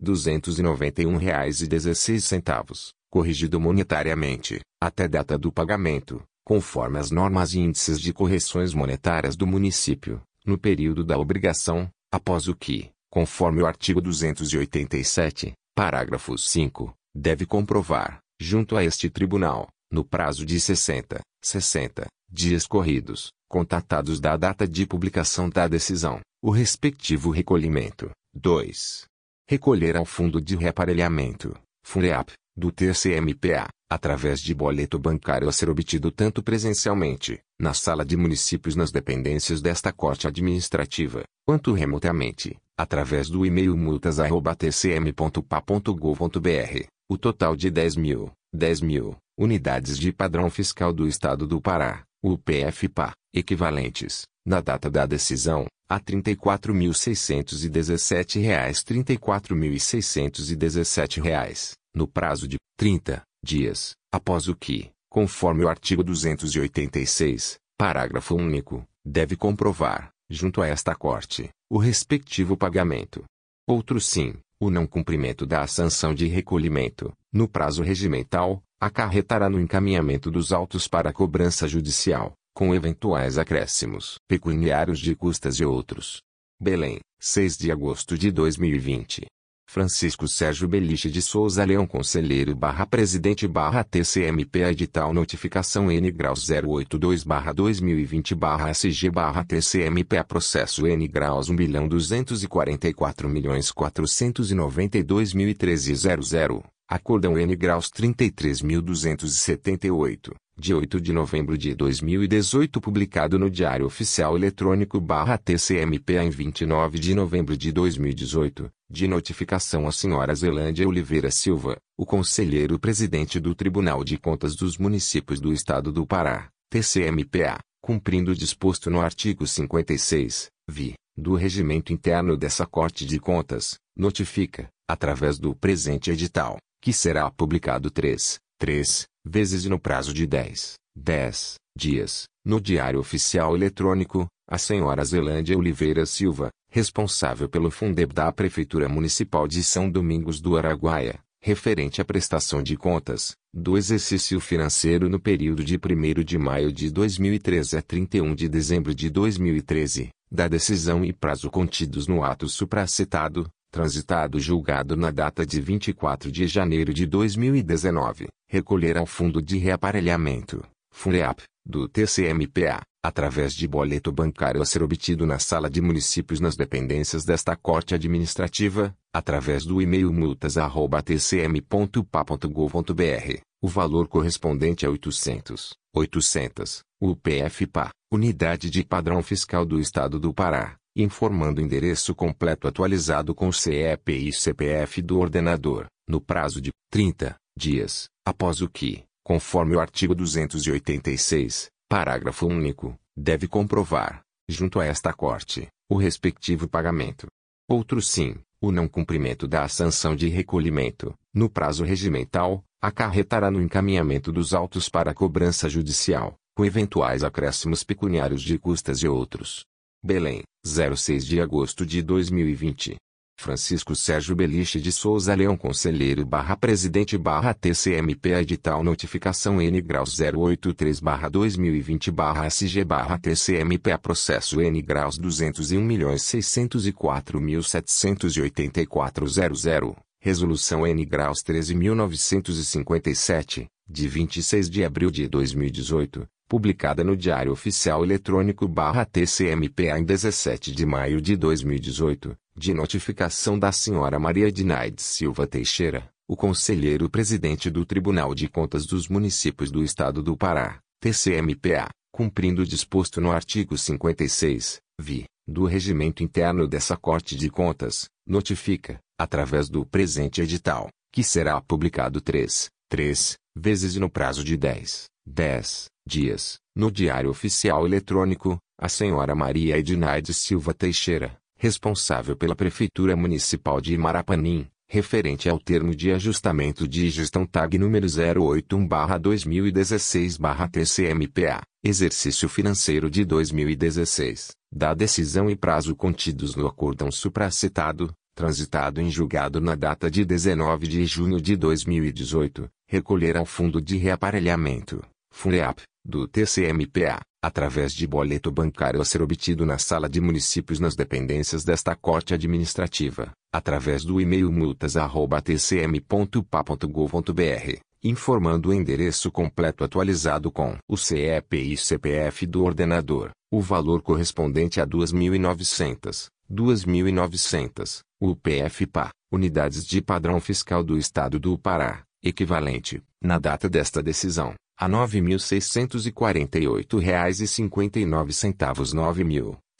114.291,16, corrigido monetariamente, até data do pagamento, conforme as normas e índices de correções monetárias do município, no período da obrigação, após o que, conforme o artigo 287, parágrafo 5, deve comprovar, junto a este tribunal, no prazo de 60, 60 dias corridos, contatados da data de publicação da decisão, o respectivo recolhimento. 2. Recolher ao Fundo de Reaparelhamento, FUNREAP, do TCMPA, através de boleto bancário a ser obtido tanto presencialmente, na sala de municípios nas dependências desta Corte Administrativa, quanto remotamente, através do e-mail multas.tcm.pa.gov.br, o total de 10 mil, 10 mil, unidades de padrão fiscal do Estado do Pará, o PFPA, equivalentes, na data da decisão, a 34.617 reais 34.617 reais, no prazo de 30 dias, após o que, conforme o artigo 286, parágrafo único, deve comprovar, junto a esta Corte, o respectivo pagamento. Outro sim, o não cumprimento da sanção de recolhimento, no prazo regimental, acarretará no encaminhamento dos autos para cobrança judicial, com eventuais acréscimos pecuniários de custas e outros. Belém, 6 de agosto de 2020. Francisco Sérgio Beliche de Souza Leão Conselheiro barra Presidente barra TCMP Edital Notificação N Graus 082 barra 2020 barra SG barra TCMP Processo N Graus 1 bilhão 244 milhões 492 mil e 13 00 Acordão N Graus 33.278, de 8 de novembro de 2018 publicado no Diário Oficial Eletrônico barra TCMPA em 29 de novembro de 2018, de notificação à senhora Zelândia Oliveira Silva, o conselheiro presidente do Tribunal de Contas dos Municípios do Estado do Pará, TCMPA, cumprindo o disposto no artigo 56, vi, do regimento interno dessa Corte de Contas, notifica, através do presente edital, que será publicado três, três vezes e no prazo de 10, 10 dias, no Diário Oficial Eletrônico, a senhora Zelândia Oliveira Silva, responsável pelo Fundeb da Prefeitura Municipal de São Domingos do Araguaia, referente à prestação de contas, do exercício financeiro no período de 1 de maio de 2013 a 31 de dezembro de 2013, da decisão e prazo contidos no ato supracitado, transitado julgado na data de 24 de janeiro de 2019, recolher ao Fundo de Reaparelhamento, FUNREAP, do TCMPA, através de boleto bancário a ser obtido na Sala de Municípios nas dependências desta Corte Administrativa, através do e-mail multas.tcm.pa.gov.br, o valor correspondente a 800, 800 UPF-PA, Unidade de Padrão Fiscal do Estado do Pará, informando o endereço completo atualizado com CEP e CPF do ordenador, no prazo de 30 dias, após o que, conforme o artigo 286, parágrafo único, deve comprovar, junto a esta corte, o respectivo pagamento. Outro sim, o não cumprimento da sanção de recolhimento, no prazo regimental, acarretará no encaminhamento dos autos para cobrança judicial, com eventuais acréscimos pecuniários de custas e outros. Belém, 06 de agosto de 2020. Francisco Sérgio Beliche de Souza Leão Conselheiro barra Presidente barra TCMP Edital Notificação N Graus 083 barra 2020 barra SG barra TCMP Processo N Graus 201.604.784.00 Resolução N Graus 13.957, de 26 de abril de 2018, publicada no Diário Oficial Eletrônico TCMPA em 17 de maio de 2018, de notificação da senhora Maria Dinaide Silva Teixeira, o conselheiro-presidente do Tribunal de Contas dos Municípios do Estado do Pará, TCMPA, cumprindo o disposto no artigo 56, vi, do regimento interno dessa Corte de Contas, notifica, através do presente edital, que será publicado 3, 3 vezes no prazo de 10, 10 dias, no Diário Oficial Eletrônico, a senhora Maria Ednaide Silva Teixeira, responsável pela Prefeitura Municipal de Marapanim, referente ao termo de ajustamento de gestão TAG número 081-2016-TCMPA, exercício financeiro de 2016, da decisão e prazo contidos no acórdão supracitado, transitado em julgado na data de 19 de junho de 2018, recolher ao Fundo de Reaparelhamento, FUNREAP, do TCMPA, através de boleto bancário a ser obtido na Sala de Municípios nas dependências desta Corte Administrativa, através do e-mail multas@tcm.pa.gov.br, informando o endereço completo atualizado com o CEP e CPF do ordenador, o valor correspondente a 2.900, 2.900, UPF-PA, unidades de padrão fiscal do Estado do Pará, equivalente, na data desta decisão, a R$ 9.648,59 R$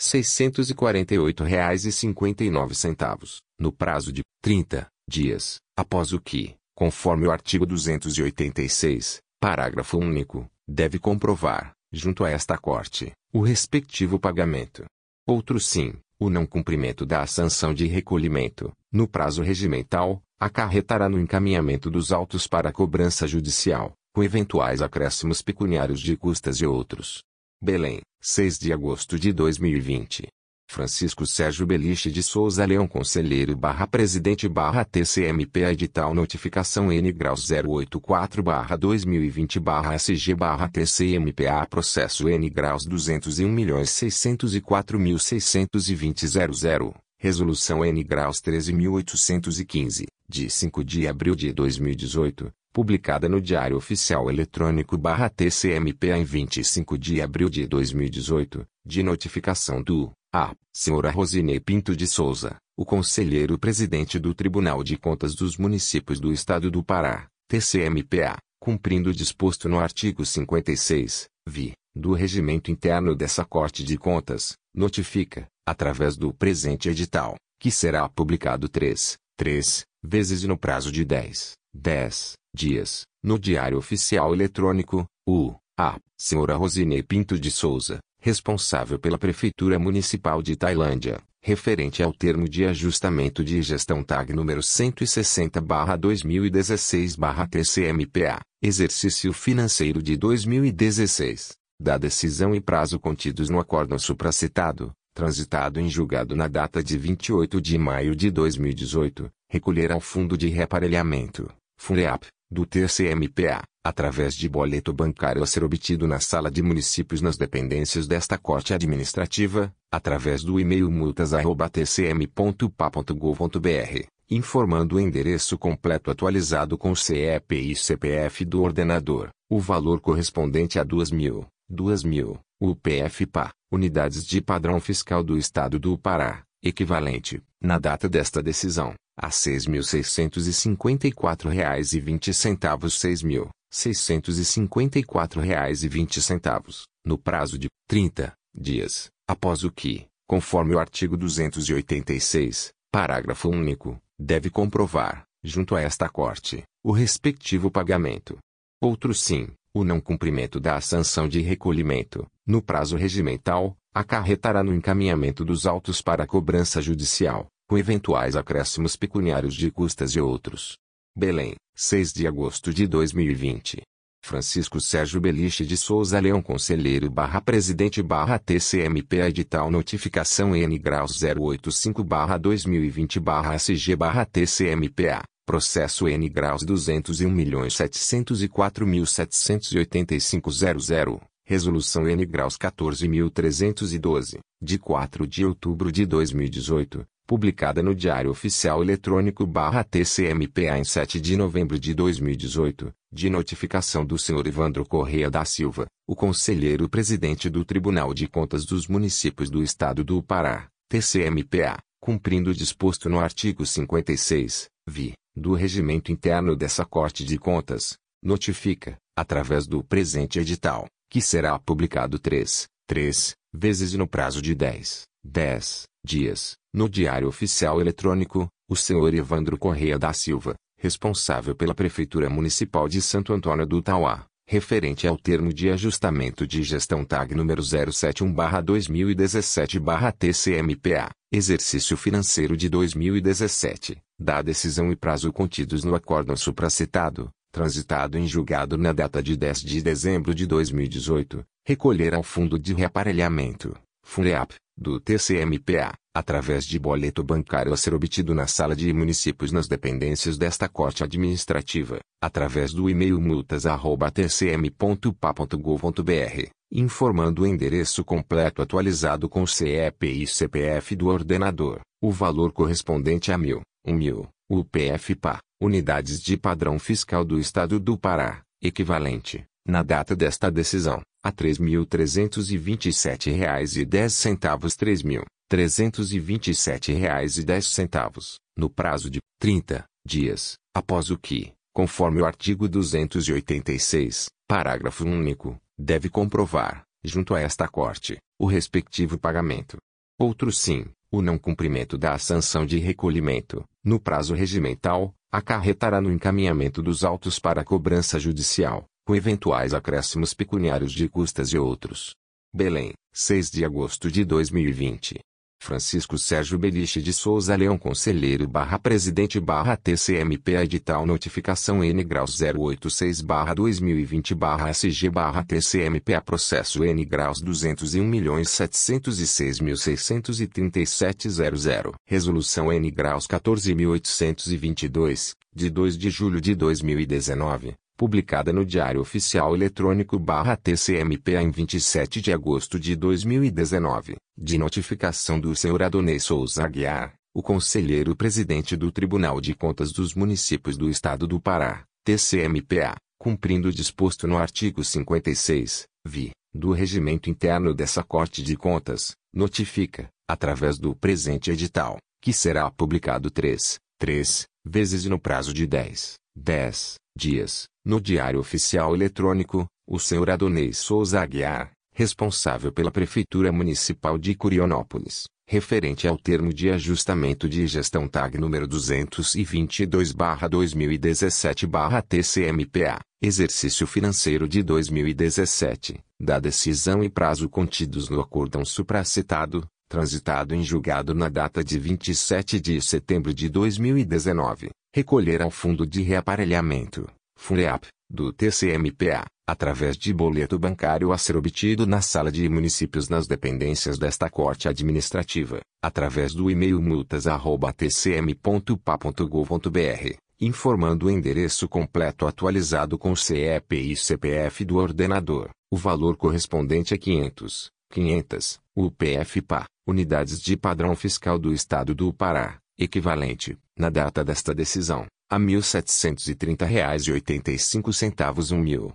9.648,59, no prazo de 30 dias, após o que, conforme o artigo 286, parágrafo único, deve comprovar, junto a esta Corte, o respectivo pagamento. Outro sim, o não cumprimento da sanção de recolhimento, no prazo regimental, acarretará no encaminhamento dos autos para cobrança judicial, com eventuais acréscimos pecuniários de custas e outros. Belém, 6 de agosto de 2020. Francisco Sérgio Beliche de Souza Leão Conselheiro barra Presidente barra TCMP Edital Notificação N Graus 084 barra 2020 barra SG barra TCMPA Processo N Graus 201.604.620.00 Resolução N Graus 13.815, de 5 de abril de 2018, publicada no Diário Oficial Eletrônico TCMPA em 25 de abril de 2018, de notificação do a. Senhora Rosinei Pinto de Souza, o conselheiro-presidente do Tribunal de Contas dos Municípios do Estado do Pará, TCMPA, cumprindo o disposto no artigo 56, vi, do regimento interno dessa Corte de Contas, notifica, através do presente edital, que será publicado 3, 3 vezes no prazo de 10, 10 dias, no Diário Oficial Eletrônico, o, a, senhora Rosinei Pinto de Souza, responsável pela Prefeitura Municipal de Tailândia, referente ao termo de ajustamento de gestão TAG número 160-2016-TCMPA, exercício financeiro de 2016, da decisão e prazo contidos no acórdão supracitado, transitado em julgado na data de 28 de maio de 2018, recolher ao Fundo de Reaparelhamento, FUNREAP, do TCMPA, através de boleto bancário a ser obtido na Sala de Municípios nas dependências desta Corte Administrativa, através do e-mail multas@tcm.pa.gov.br, informando o endereço completo atualizado com CEP e CPF do ordenador, o valor correspondente a 2.000, 2.000, UPF-PA, unidades de padrão fiscal do Estado do Pará, equivalente, na data desta decisão, a R$ 6.654,20 R$ 6.654,20, no prazo de 30 dias, após o que, conforme o artigo 286, parágrafo único, deve comprovar, junto a esta Corte, o respectivo pagamento. Outro sim, o não cumprimento da sanção de recolhimento, no prazo regimental, acarretará no encaminhamento dos autos para cobrança judicial, com eventuais acréscimos pecuniários de custas e outros. Belém, 6 de agosto de 2020. Francisco Sérgio Beliche de Souza Leão Conselheiro barra Presidente barra TCMP Edital Notificação N Graus 085 barra 2020 barra SG barra TCMPA Processo N Graus 201.704.785.00 Resolução N Graus 14.312, de 4 de outubro de 2018, publicada no Diário Oficial Eletrônico TCMPA em 7 de novembro de 2018, de notificação do Sr. Evandro Correia da Silva, o Conselheiro-Presidente do Tribunal de Contas dos Municípios do Estado do Pará, TCMPA, cumprindo o disposto no artigo 56, vi, do Regimento Interno dessa Corte de Contas, notifica, através do presente edital, que será publicado três, três vezes no prazo de 10, 10 dias, no Diário Oficial Eletrônico, o senhor Evandro Correia da Silva, responsável pela Prefeitura Municipal de Santo Antônio do Tauá, referente ao termo de ajustamento de gestão TAG número 071-2017-TCMPA, exercício financeiro de 2017, da decisão e prazo contidos no acórdão supracitado, transitado em julgado na data de 10 de dezembro de 2018, recolher ao Fundo de Reaparelhamento, FUNREAP, do TCMPA, através de boleto bancário a ser obtido na sala de municípios nas dependências desta Corte Administrativa, através do e-mail multas@tcm.pa.gov.br, informando o endereço completo atualizado com CEP e CPF do ordenador, o valor correspondente a mil, um mil, UPF-PA, unidades de padrão fiscal do Estado do Pará, equivalente, na data desta decisão, a R$ 3.327,10 R$ 3.327,10, no prazo de 30 dias, após o que, conforme o artigo 286, parágrafo único, deve comprovar, junto a esta Corte, o respectivo pagamento. Outro sim, o não cumprimento da sanção de recolhimento, no prazo regimental, acarretará no encaminhamento dos autos para cobrança judicial, com eventuais acréscimos pecuniários de custas e outros. Belém, 6 de agosto de 2020. Francisco Sérgio Beliche de Souza Leão Conselheiro barra Presidente barra TCMP Edital Notificação N Graus 086 barra 2020 barra SG barra TCMPA Processo N Graus 201.706.637.00 Resolução N Graus 14.822, de 2 de julho de 2019 publicada no Diário Oficial Eletrônico TCMPA em 27 de agosto de 2019, de notificação do Sr. Adonai Souza Aguiar, o Conselheiro-Presidente do Tribunal de Contas dos Municípios do Estado do Pará, TCMPA, cumprindo o disposto no artigo 56, vi, do Regimento Interno dessa Corte de Contas, notifica, através do presente edital, que será publicado três, três vezes no prazo de 10, 10 dias, no Diário Oficial Eletrônico, o Sr. Adonai Souza Aguiar, responsável pela Prefeitura Municipal de Curionópolis, referente ao termo de ajustamento de gestão TAG número 222-2017-TCMPA, exercício financeiro de 2017, da decisão e prazo contidos no acórdão supracitado, transitado em julgado na data de 27 de setembro de 2019, recolher ao Fundo de Reaparelhamento, FUNEAP, do TCMPA, através de boleto bancário a ser obtido na sala de municípios nas dependências desta Corte Administrativa, através do e-mail multas@tcm.pa.gov.br, informando o endereço completo atualizado com CEP e CPF do ordenador, o valor correspondente a 500, 500, UPF-PA, unidades de padrão fiscal do Estado do Pará, equivalente, na data desta decisão, a R$ 1.730,85 um mil,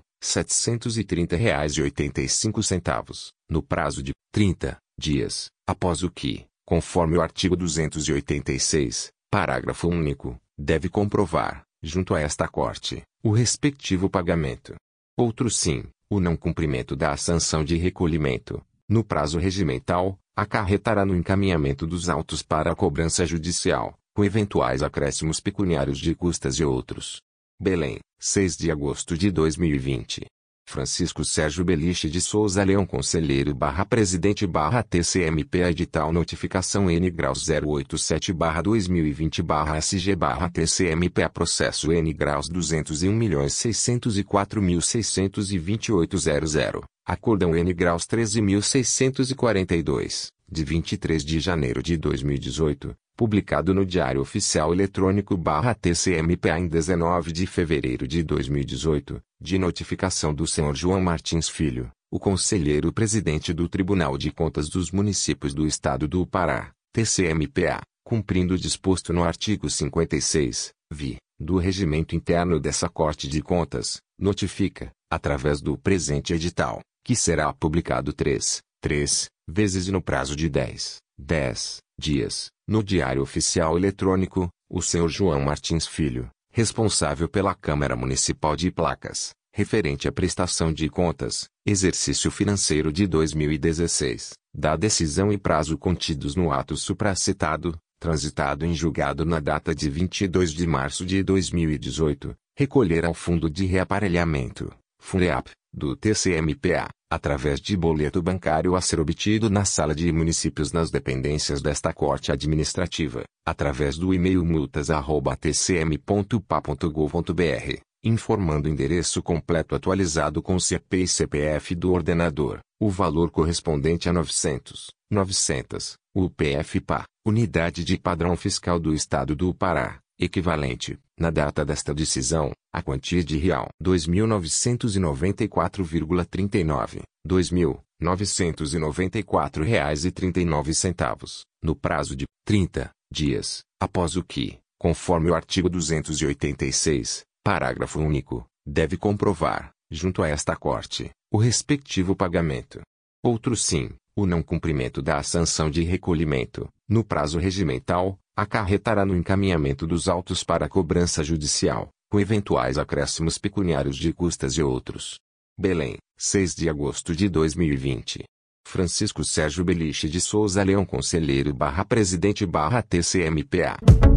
centavos, no prazo de 30 dias, após o que, conforme o artigo 286, parágrafo único, deve comprovar, junto a esta Corte, o respectivo pagamento. Outro sim, o não cumprimento da sanção de recolhimento, no prazo regimental, acarretará no encaminhamento dos autos para a cobrança judicial, com eventuais acréscimos pecuniários de custas e outros. Belém, 6 de agosto de 2020. Francisco Sérgio Beliche de Souza Leão Conselheiro barra Presidente barra TCMP Edital Notificação N Graus 087 barra 2020 barra SG barra TCMP Processo N Graus 201.604.628.00 Acordão N Graus 13.642, de 23 de janeiro de 2018 publicado no Diário Oficial Eletrônico TCMPA em 19 de fevereiro de 2018, de notificação do Sr. João Martins Filho, o conselheiro presidente do Tribunal de Contas dos Municípios do Estado do Pará, TCMPA, cumprindo o disposto no artigo 56, vi, do regimento interno dessa Corte de Contas, notifica, através do presente edital, que será publicado três, três vezes no prazo de 10, 10 dias, no Diário Oficial Eletrônico, o Sr. João Martins Filho, responsável pela Câmara Municipal de Placas, referente à prestação de contas, exercício financeiro de 2016, da decisão e prazo contidos no ato supracitado, transitado em julgado na data de 22 de março de 2018, recolher ao Fundo de Reaparelhamento, FUNEAP, do TCMPA, através de boleto bancário a ser obtido na sala de municípios nas dependências desta Corte Administrativa, através do e-mail multas@tcm.pa.gov.br, informando o endereço completo atualizado com CP e CPF do ordenador, o valor correspondente a 900, 900, UPF-PA, Unidade de Padrão Fiscal do Estado do Pará, equivalente, na data desta decisão, a quantia de real 2.994,39, 2.994 reais e 39 centavos, no prazo de 30 dias, após o que, conforme o artigo 286, parágrafo único, deve comprovar, junto a esta Corte, o respectivo pagamento. Outro sim, o não cumprimento da sanção de recolhimento, no prazo regimental, acarretará no encaminhamento dos autos para cobrança judicial, com eventuais acréscimos pecuniários de custas e outros. Belém, 6 de agosto de 2020. Francisco Sérgio Beliche de Souza Leão Conselheiro barra Presidente barra TCMPA.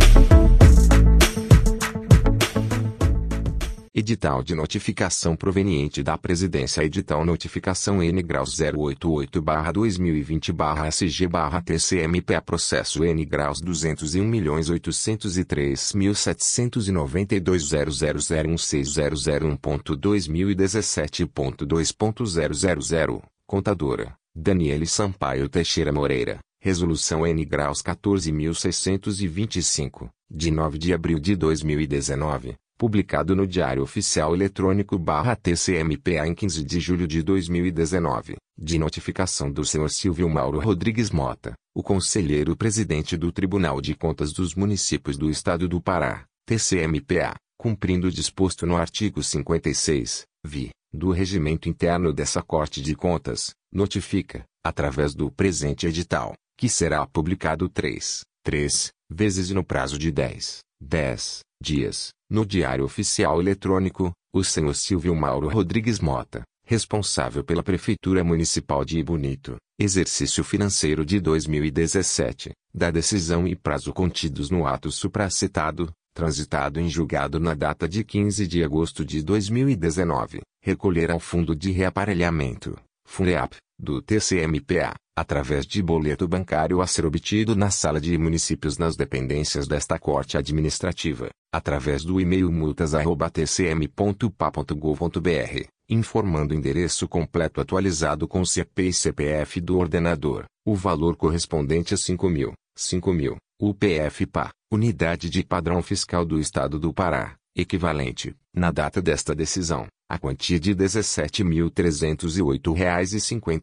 Edital de notificação proveniente da Presidência Edital Notificação N Graus 088-2020-SG-TCMPA Processo N Graus 201.803.793.0016001.2017.2.000 Contadora, Daniele Sampaio Teixeira Moreira. Resolução N Graus 14.625, de 9 de abril de 2019 publicado no Diário Oficial Eletrônico TCMPA em 15 de julho de 2019, de notificação do Sr. Silvio Mauro Rodrigues Mota, o conselheiro presidente do Tribunal de Contas dos Municípios do Estado do Pará, TCMPA, cumprindo o disposto no artigo 56, vi, do regimento interno dessa Corte de Contas, notifica, através do presente edital, que será publicado três, três vezes no prazo de 10, 10 dias, no Diário Oficial Eletrônico, o senhor Silvio Mauro Rodrigues Mota, responsável pela Prefeitura Municipal de Ibonito, exercício financeiro de 2017, da decisão e prazo contidos no ato supracitado, transitado em julgado na data de 15 de agosto de 2019, recolher ao Fundo de Reaparelhamento, FUNEAP, do TCMPA, através de boleto bancário a ser obtido na sala de municípios nas dependências desta Corte Administrativa, através do e-mail multas@tcm.pa.gov.br, informando o endereço completo atualizado com CP e CPF do ordenador, o valor correspondente a 5 mil, 5 mil, UPF-PA, Unidade de Padrão Fiscal do Estado do Pará, equivalente, na data desta decisão, a quantia de R$ 17.308,50 R$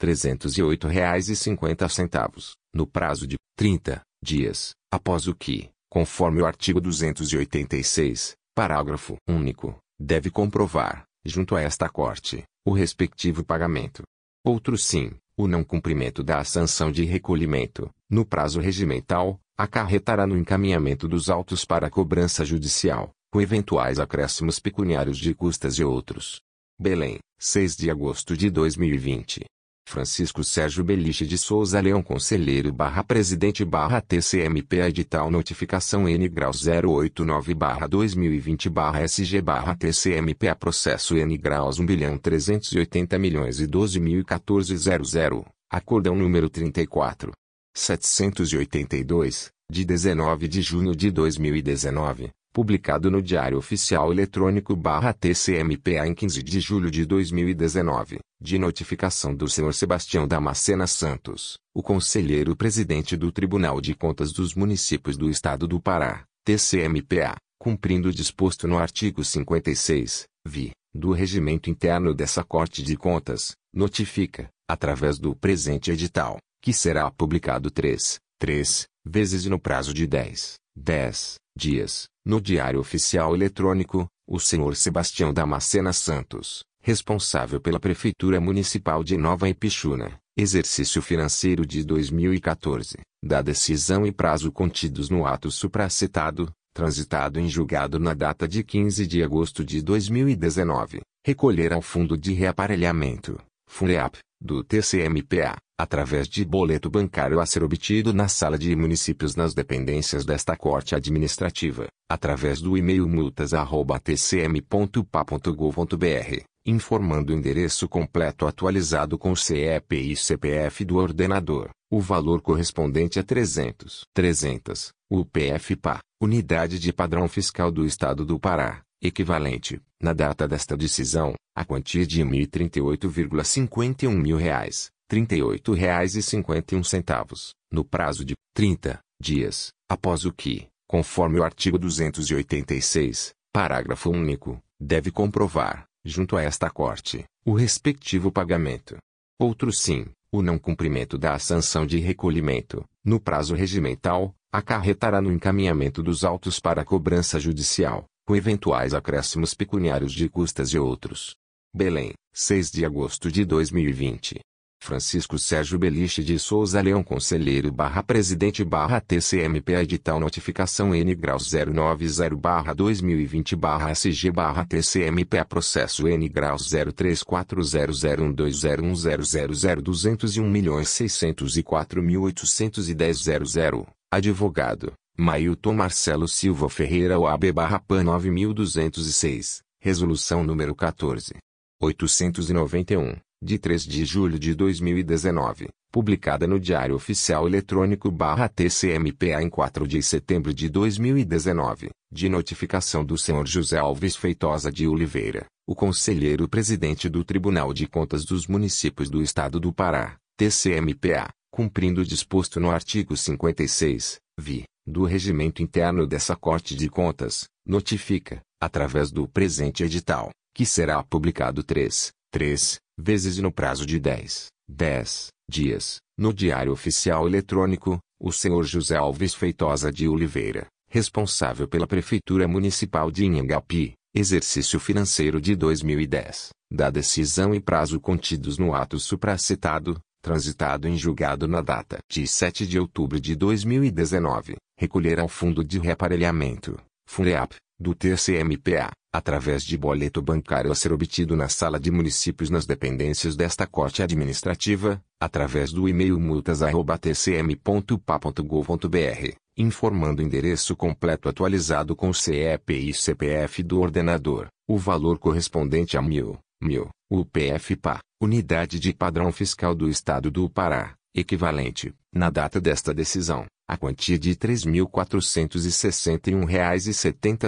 17.308,50, no prazo de 30 dias, após o que, conforme o artigo 286, parágrafo único, deve comprovar, junto a esta Corte, o respectivo pagamento. Outro sim, o não cumprimento da sanção de recolhimento, no prazo regimental, acarretará no encaminhamento dos autos para cobrança judicial, com eventuais acréscimos pecuniários de custas e outros. Belém, 6 de agosto de 2020. Francisco Sérgio Beliche de Souza Leão Conselheiro barra Presidente barra TCMP Edital Notificação N Graus 089 barra 2020 barra SG barra TCMP a Processo N Graus 1 bilhão 380 milhões e 12 mil 14 00 Acordão número 34. 782, de 19 de junho de 2019, publicado no Diário Oficial Eletrônico barra TCMPA em 15 de julho de 2019, de notificação do Sr. Sebastião Damascena Santos, o conselheiro presidente do Tribunal de Contas dos Municípios do Estado do Pará, TCMPA, cumprindo o disposto no artigo 56, vi, do regimento interno dessa Corte de Contas, notifica, através do presente edital, que será publicado três, três vezes e no prazo de 10, 10 dias, no Diário Oficial Eletrônico, o senhor Sebastião Damascena Santos, responsável pela Prefeitura Municipal de Nova Ipixuna, exercício financeiro de 2014, da decisão e prazo contidos no ato supracitado, transitado em julgado na data de 15 de agosto de 2019, recolher ao Fundo de Reaparelhamento, FUNREAP, do TCMPA, através de boleto bancário a ser obtido na sala de municípios nas dependências desta Corte Administrativa, através do e-mail multas@tcm.pa.gov.br, informando o endereço completo atualizado com CEP e CPF do ordenador, o valor correspondente a 300, 300, UPF-PA, Unidade de Padrão Fiscal do Estado do Pará, equivalente, na data desta decisão, a quantia de 1.038,51 mil reais, R$ 38,51, no prazo de 30 dias, após o que, conforme o artigo 286, parágrafo único, deve comprovar, junto a esta Corte, o respectivo pagamento. Outro sim, o não cumprimento da sanção de recolhimento, no prazo regimental, acarretará no encaminhamento dos autos para cobrança judicial, com eventuais acréscimos pecuniários de custas e outros. Belém, 6 de agosto de 2020. Francisco Sérgio Beliche de Souza Leão Conselheiro barra Presidente barra TCMP Edital Notificação N Graus 090 barra 2020 barra SG barra TCMP Processo N Graus 03400120000201.604.810.00 Advogado, Mailton Marcelo Silva Ferreira OAB barra PAN 9206 Resolução número 14. 891 de 3 de julho de 2019, publicada no Diário Oficial Eletrônico barra TCMPA em 4 de setembro de 2019, de notificação do Sr. José Alves Feitosa de Oliveira, o conselheiro presidente do Tribunal de Contas dos Municípios do Estado do Pará, TCMPA, cumprindo o disposto no artigo 56, vi, do regimento interno dessa Corte de Contas, notifica, através do presente edital, que será publicado 3, 3 vezes e no prazo de 10, 10 dias, no Diário Oficial Eletrônico, o senhor José Alves Feitosa de Oliveira, responsável pela Prefeitura Municipal de Inhangapi, exercício financeiro de 2010, da decisão e prazo contidos no ato supracitado, transitado em julgado na data de 7 de outubro de 2019, recolher ao Fundo de Reaparelhamento, FUNREAP, do TCMPA, através de boleto bancário a ser obtido na sala de municípios nas dependências desta Corte Administrativa, através do e-mail multas@tcm.pa.gov.br, informando o endereço completo atualizado com CEP e CPF do ordenador, o valor correspondente a mil, mil, UPF-PA, Unidade de Padrão Fiscal do Estado do Pará, equivalente, na data desta decisão, a quantia de R$ 3.461,70 R$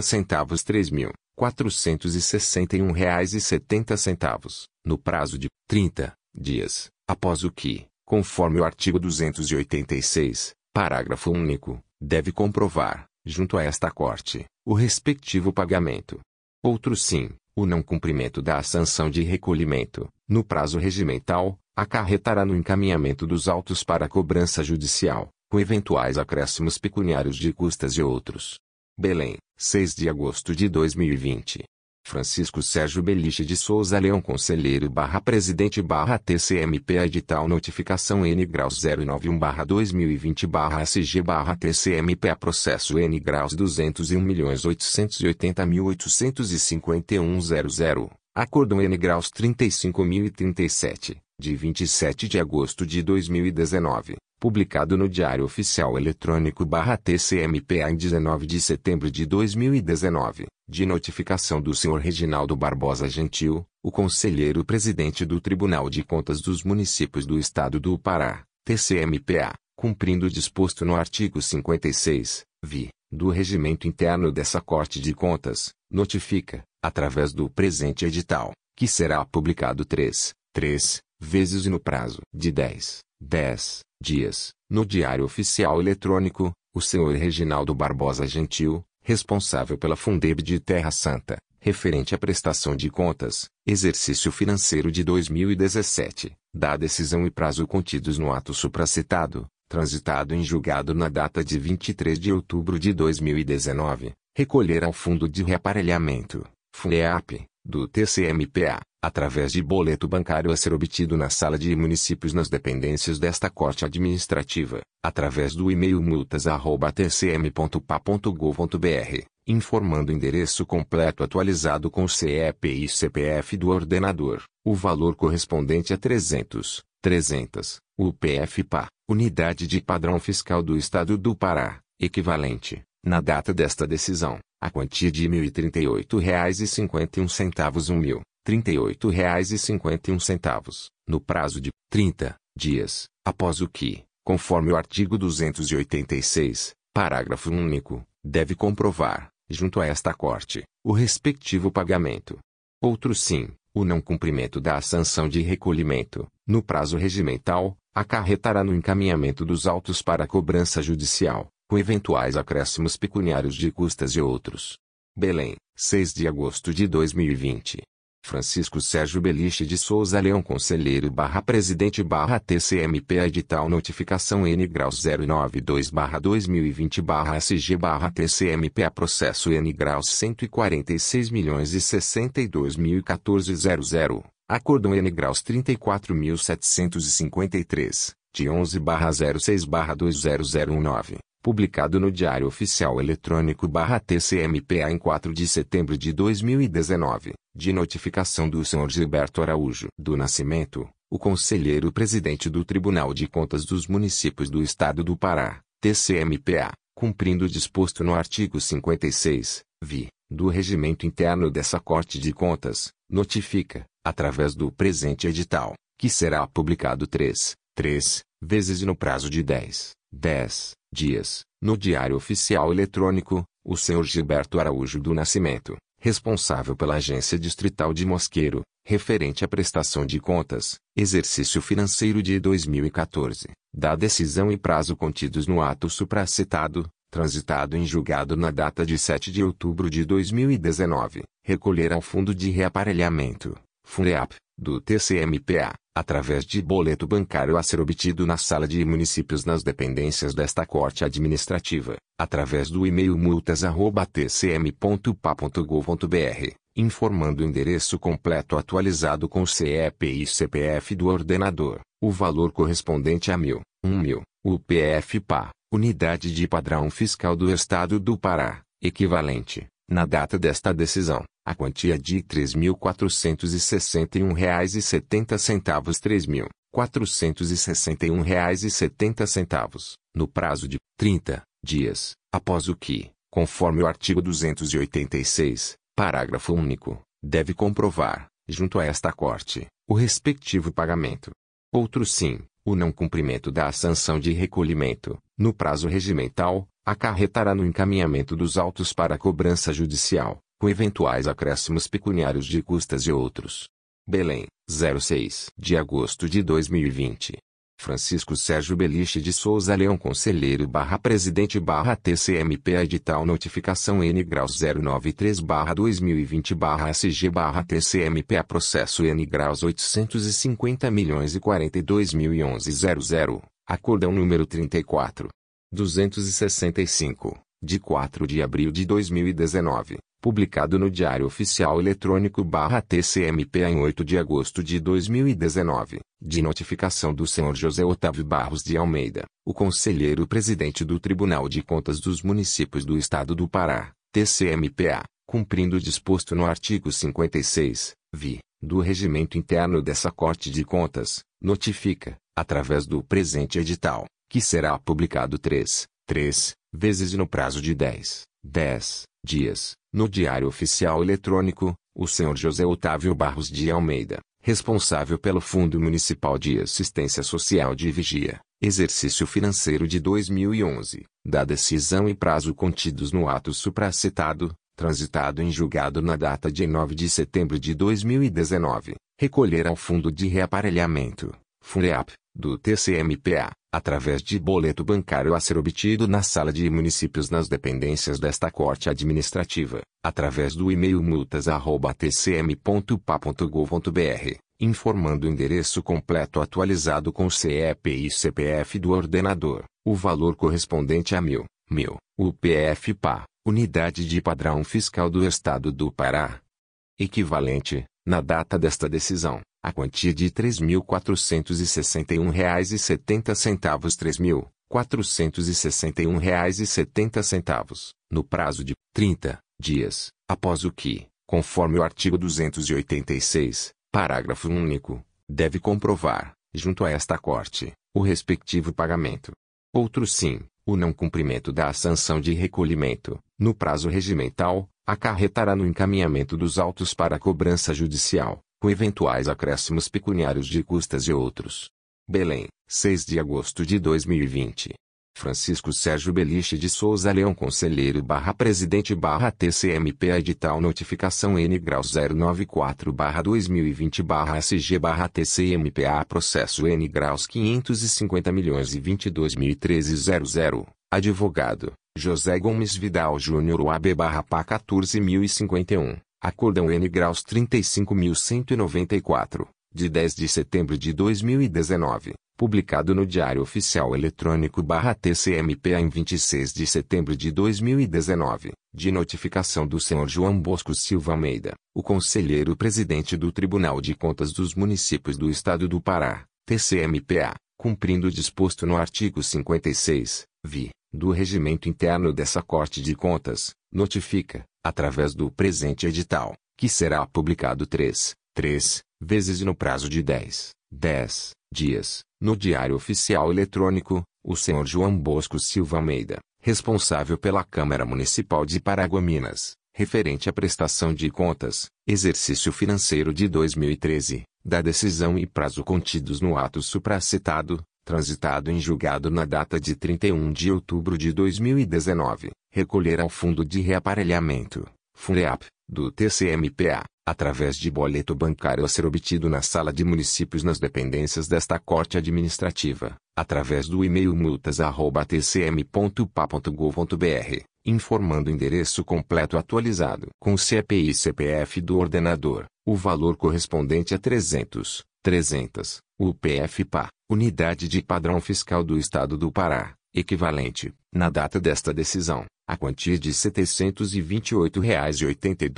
3.461,70, no prazo de 30 dias, após o que, conforme o artigo 286, parágrafo único, deve comprovar, junto a esta Corte, o respectivo pagamento. Outro sim, o não cumprimento da sanção de recolhimento, no prazo regimental, acarretará no encaminhamento dos autos para cobrança judicial, com eventuais acréscimos pecuniários de custas e outros. Belém, 6 de agosto de 2020. Francisco Sérgio Beliche de Souza Leão Conselheiro barra Presidente barra TCMP Edital Notificação N graus 091 barra 2020 barra SG barra TCMP a Processo N graus 201.880.851.00 Acordo N graus 35.037 de 27 de agosto de 2019 publicado no Diário Oficial Eletrônico TCMPA em 19 de setembro de 2019, de notificação do Sr. Reginaldo Barbosa Gentil, o Conselheiro-Presidente do Tribunal de Contas dos Municípios do Estado do Pará, TCMPA, cumprindo o disposto no artigo 56, vi, do Regimento Interno dessa Corte de Contas, notifica, através do presente edital, que será publicado 3, 3, vezes e no prazo de 10, 10 dias, no Diário Oficial Eletrônico, o senhor Reginaldo Barbosa Gentil, responsável pela Fundeb de Terra Santa, referente à prestação de contas, exercício financeiro de 2017, da decisão e prazo contidos no ato supracitado, transitado em julgado na data de 23 de outubro de 2019, recolher ao Fundo de Reaparelhamento, FUNEAP, do TCMPA, através de boleto bancário a ser obtido na sala de municípios nas dependências desta Corte Administrativa, através do e-mail multas@tcm.pa.gov.br, informando o endereço completo atualizado com CEP e CPF do ordenador, o valor correspondente a 300, 300, UPF-PA, Unidade de Padrão Fiscal do Estado do Pará, equivalente, na data desta decisão, a quantia de R$ 1.038,51 um mil R$ 38,51, no prazo de 30 dias, após o que, conforme o artigo 286, parágrafo único, deve comprovar, junto a esta Corte, o respectivo pagamento. Outro sim, o não cumprimento da sanção de recolhimento, no prazo regimental, acarretará no encaminhamento dos autos para cobrança judicial, com eventuais acréscimos pecuniários de custas e outros. Belém, 6 de agosto de 2020. Francisco Sérgio Beliche de Souza Leão Conselheiro barra Presidente barra TCMP Edital Notificação N graus 092 barra 2020 barra SG barra TCMP Processo N graus 146 milhões e 62 mil e 14 00 Acordo N graus 34.753 de 11 barra 06 barra 20019 publicado no Diário Oficial Eletrônico TCMPA em 4 de setembro de 2019, de notificação do Sr. Gilberto Araújo do Nascimento, o Conselheiro-Presidente do Tribunal de Contas dos Municípios do Estado do Pará, TCMPA, cumprindo o disposto no artigo 56, vi, do Regimento Interno dessa Corte de Contas, notifica, através do presente edital, que será publicado 3, 3, vezes no prazo de 10, 10 dias, no Diário Oficial Eletrônico, o Sr. Gilberto Araújo do Nascimento, responsável pela Agência Distrital de Mosqueiro, referente à prestação de contas, exercício financeiro de 2014, da decisão e prazo contidos no ato supracitado, transitado em julgado na data de 7 de outubro de 2019, recolher ao Fundo de Reaparelhamento, FUNEAP, do TCMPA, através de boleto bancário a ser obtido na sala de municípios nas dependências desta Corte Administrativa, através do e-mail multas@tcm.pa.gov.br, informando o endereço completo atualizado com CEP e CPF do ordenador, o valor correspondente a mil, um mil, UPF-PA, Unidade de Padrão Fiscal do Estado do Pará, equivalente, na data desta decisão, a quantia de R$ 3.461,70 R$ 3.461,70, no prazo de 30 dias, após o que, conforme o artigo 286, parágrafo único, deve comprovar, junto a esta Corte, o respectivo pagamento. Outro sim, o não cumprimento da sanção de recolhimento, no prazo regimental, acarretará no encaminhamento dos autos para cobrança judicial, com eventuais acréscimos pecuniários de custas e outros. Belém, 06 de agosto de 2020. Francisco Sérgio Beliche de Souza Leão Conselheiro barra Presidente barra TCMP Edital Notificação N graus 093 barra 2020 barra SG barra TCMP a Processo N graus 850 milhões e 42 mil e 11 00 Acordão número 34. 265, de 4 de abril de 2019 publicado no Diário Oficial Eletrônico TCMPA em 8 de agosto de 2019, de notificação do senhor José Otávio Barros de Almeida, o conselheiro presidente do Tribunal de Contas dos Municípios do Estado do Pará, TCMPA, cumprindo o disposto no artigo 56, vi, do regimento interno dessa Corte de Contas, notifica, através do presente edital, que será publicado três, três vezes e no prazo de 10, 10 dias, no Diário Oficial Eletrônico, o senhor José Otávio Barros de Almeida, responsável pelo Fundo Municipal de Assistência Social de Vigia, exercício financeiro de 2011, da decisão e prazo contidos no ato supracitado, transitado em julgado na data de 9 de setembro de 2019, recolher ao Fundo de Reaparelhamento, FUNEAP, do TCMPA, através de boleto bancário a ser obtido na sala de municípios nas dependências desta Corte Administrativa, através do e-mail multas@tcm.pa.gov.br, informando o endereço completo atualizado com CEP e CPF do ordenador, o valor correspondente a mil, mil, UPF-PA, Unidade de Padrão Fiscal do Estado do Pará. Equivalente, na data desta decisão, a quantia de R$ 3.461,70 R$ 3.461,70, no prazo de 30 dias, após o que, conforme o artigo 286, parágrafo único, deve comprovar, junto a esta Corte, o respectivo pagamento. Outro sim, o não cumprimento da sanção de recolhimento, no prazo regimental, acarretará no encaminhamento dos autos para cobrança judicial, com eventuais acréscimos pecuniários de custas e outros. Belém, 6 de agosto de 2020. Francisco Sérgio Beliche de Souza Leão Conselheiro barra Presidente barra TCMP Edital Notificação N grau 094 barra 2020 barra SG barra TCMPA Processo N graus 550 milhões e 22.013 00 Advogado, José Gomes Vidal Júnior OAB barra PA 14.051 Acordão N graus 35.194, de 10 de setembro de 2019, publicado no Diário Oficial Eletrônico barra TCMPA em 26 de setembro de 2019, de notificação do senhor João Bosco Silva Almeida, o conselheiro presidente do Tribunal de Contas dos Municípios do Estado do Pará, TCMPA, cumprindo o disposto no artigo 56, vi, do regimento interno dessa Corte de Contas, notifica, através do presente edital, que será publicado três, três vezes e no prazo de 10, 10 dias, no Diário Oficial Eletrônico, o senhor João Bosco Silva Almeida, responsável pela Câmara Municipal de Paraguaminas, referente à prestação de contas, exercício financeiro de 2013, da decisão e prazo contidos no ato supracitado, transitado em julgado na data de 31 de outubro de 2019, recolher ao Fundo de Reaparelhamento, FUNEAP, do TCMPA, através de boleto bancário a ser obtido na Sala de Municípios nas dependências desta Corte Administrativa, através do e-mail multas@tcm.pa.gov.br, informando o endereço completo atualizado com CEP e CPF do ordenador, o valor correspondente a 300, 300, UPF-PA, Unidade de Padrão Fiscal do Estado do Pará, equivalente, na data desta decisão, a quantia de R$ 728,82 R$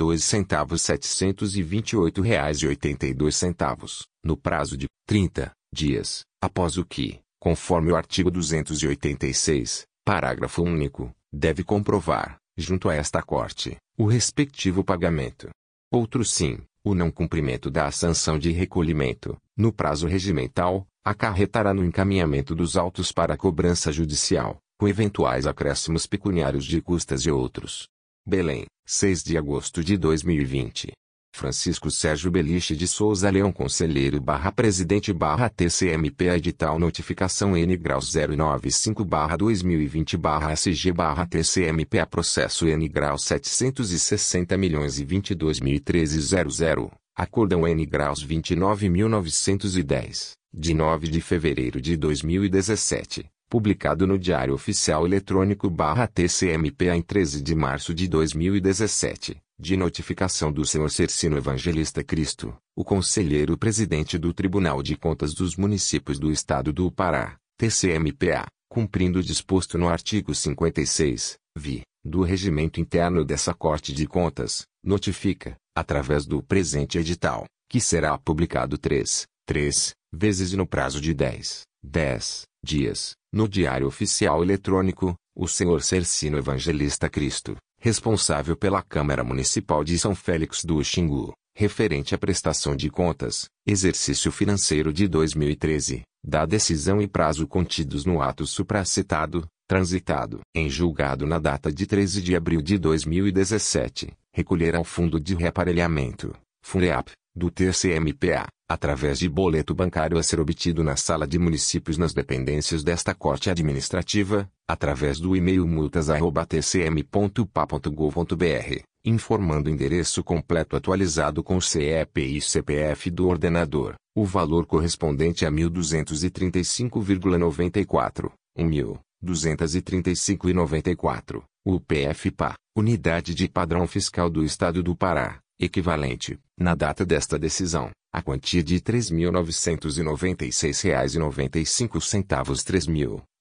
728,82, no prazo de 30 dias, após o que, conforme o artigo 286, parágrafo único, deve comprovar, junto a esta Corte, o respectivo pagamento. Outro sim, o não cumprimento da sanção de recolhimento, no prazo regimental, acarretará no encaminhamento dos autos para cobrança judicial, com eventuais acréscimos pecuniários de custas e outros. Belém, 6 de agosto de 2020. Francisco Sérgio Beliche de Souza Leão Conselheiro barra Presidente barra TCMP Edital Notificação N graus 095 barra 2020 barra SG barra TCMPA Processo N graus 760 milhões e 22.013 Acordão N graus 29.910, de 9 de fevereiro de 2017 publicado no Diário Oficial Eletrônico TCMPA em 13 de março de 2017, de notificação do senhor Cercino Evangelista Cristo, o conselheiro presidente do Tribunal de Contas dos Municípios do Estado do Pará, TCMPA, cumprindo o disposto no artigo 56, vi, do regimento interno dessa Corte de Contas, notifica, através do presente edital, que será publicado três, três vezes e no prazo de 10, 10 dias, no Diário Oficial Eletrônico, o senhor Cercino Evangelista Cristo, responsável pela Câmara Municipal de São Félix do Xingu, referente à prestação de contas, exercício financeiro de 2013, da decisão e prazo contidos no ato supracitado, transitado em julgado na data de 13 de abril de 2017, recolher ao Fundo de Reaparelhamento, FUNREAP, do TCMPA, através de boleto bancário a ser obtido na Sala de Municípios nas dependências desta Corte Administrativa, através do e-mail multas.tcm.pa.gov.br, informando o endereço completo atualizado com CEP e CPF do ordenador, o valor correspondente a 1.235,94, 1.235,94, o PFPA, Unidade de Padrão Fiscal do Estado do Pará, equivalente, na data desta decisão, a quantia de R$ 3.996,95 R$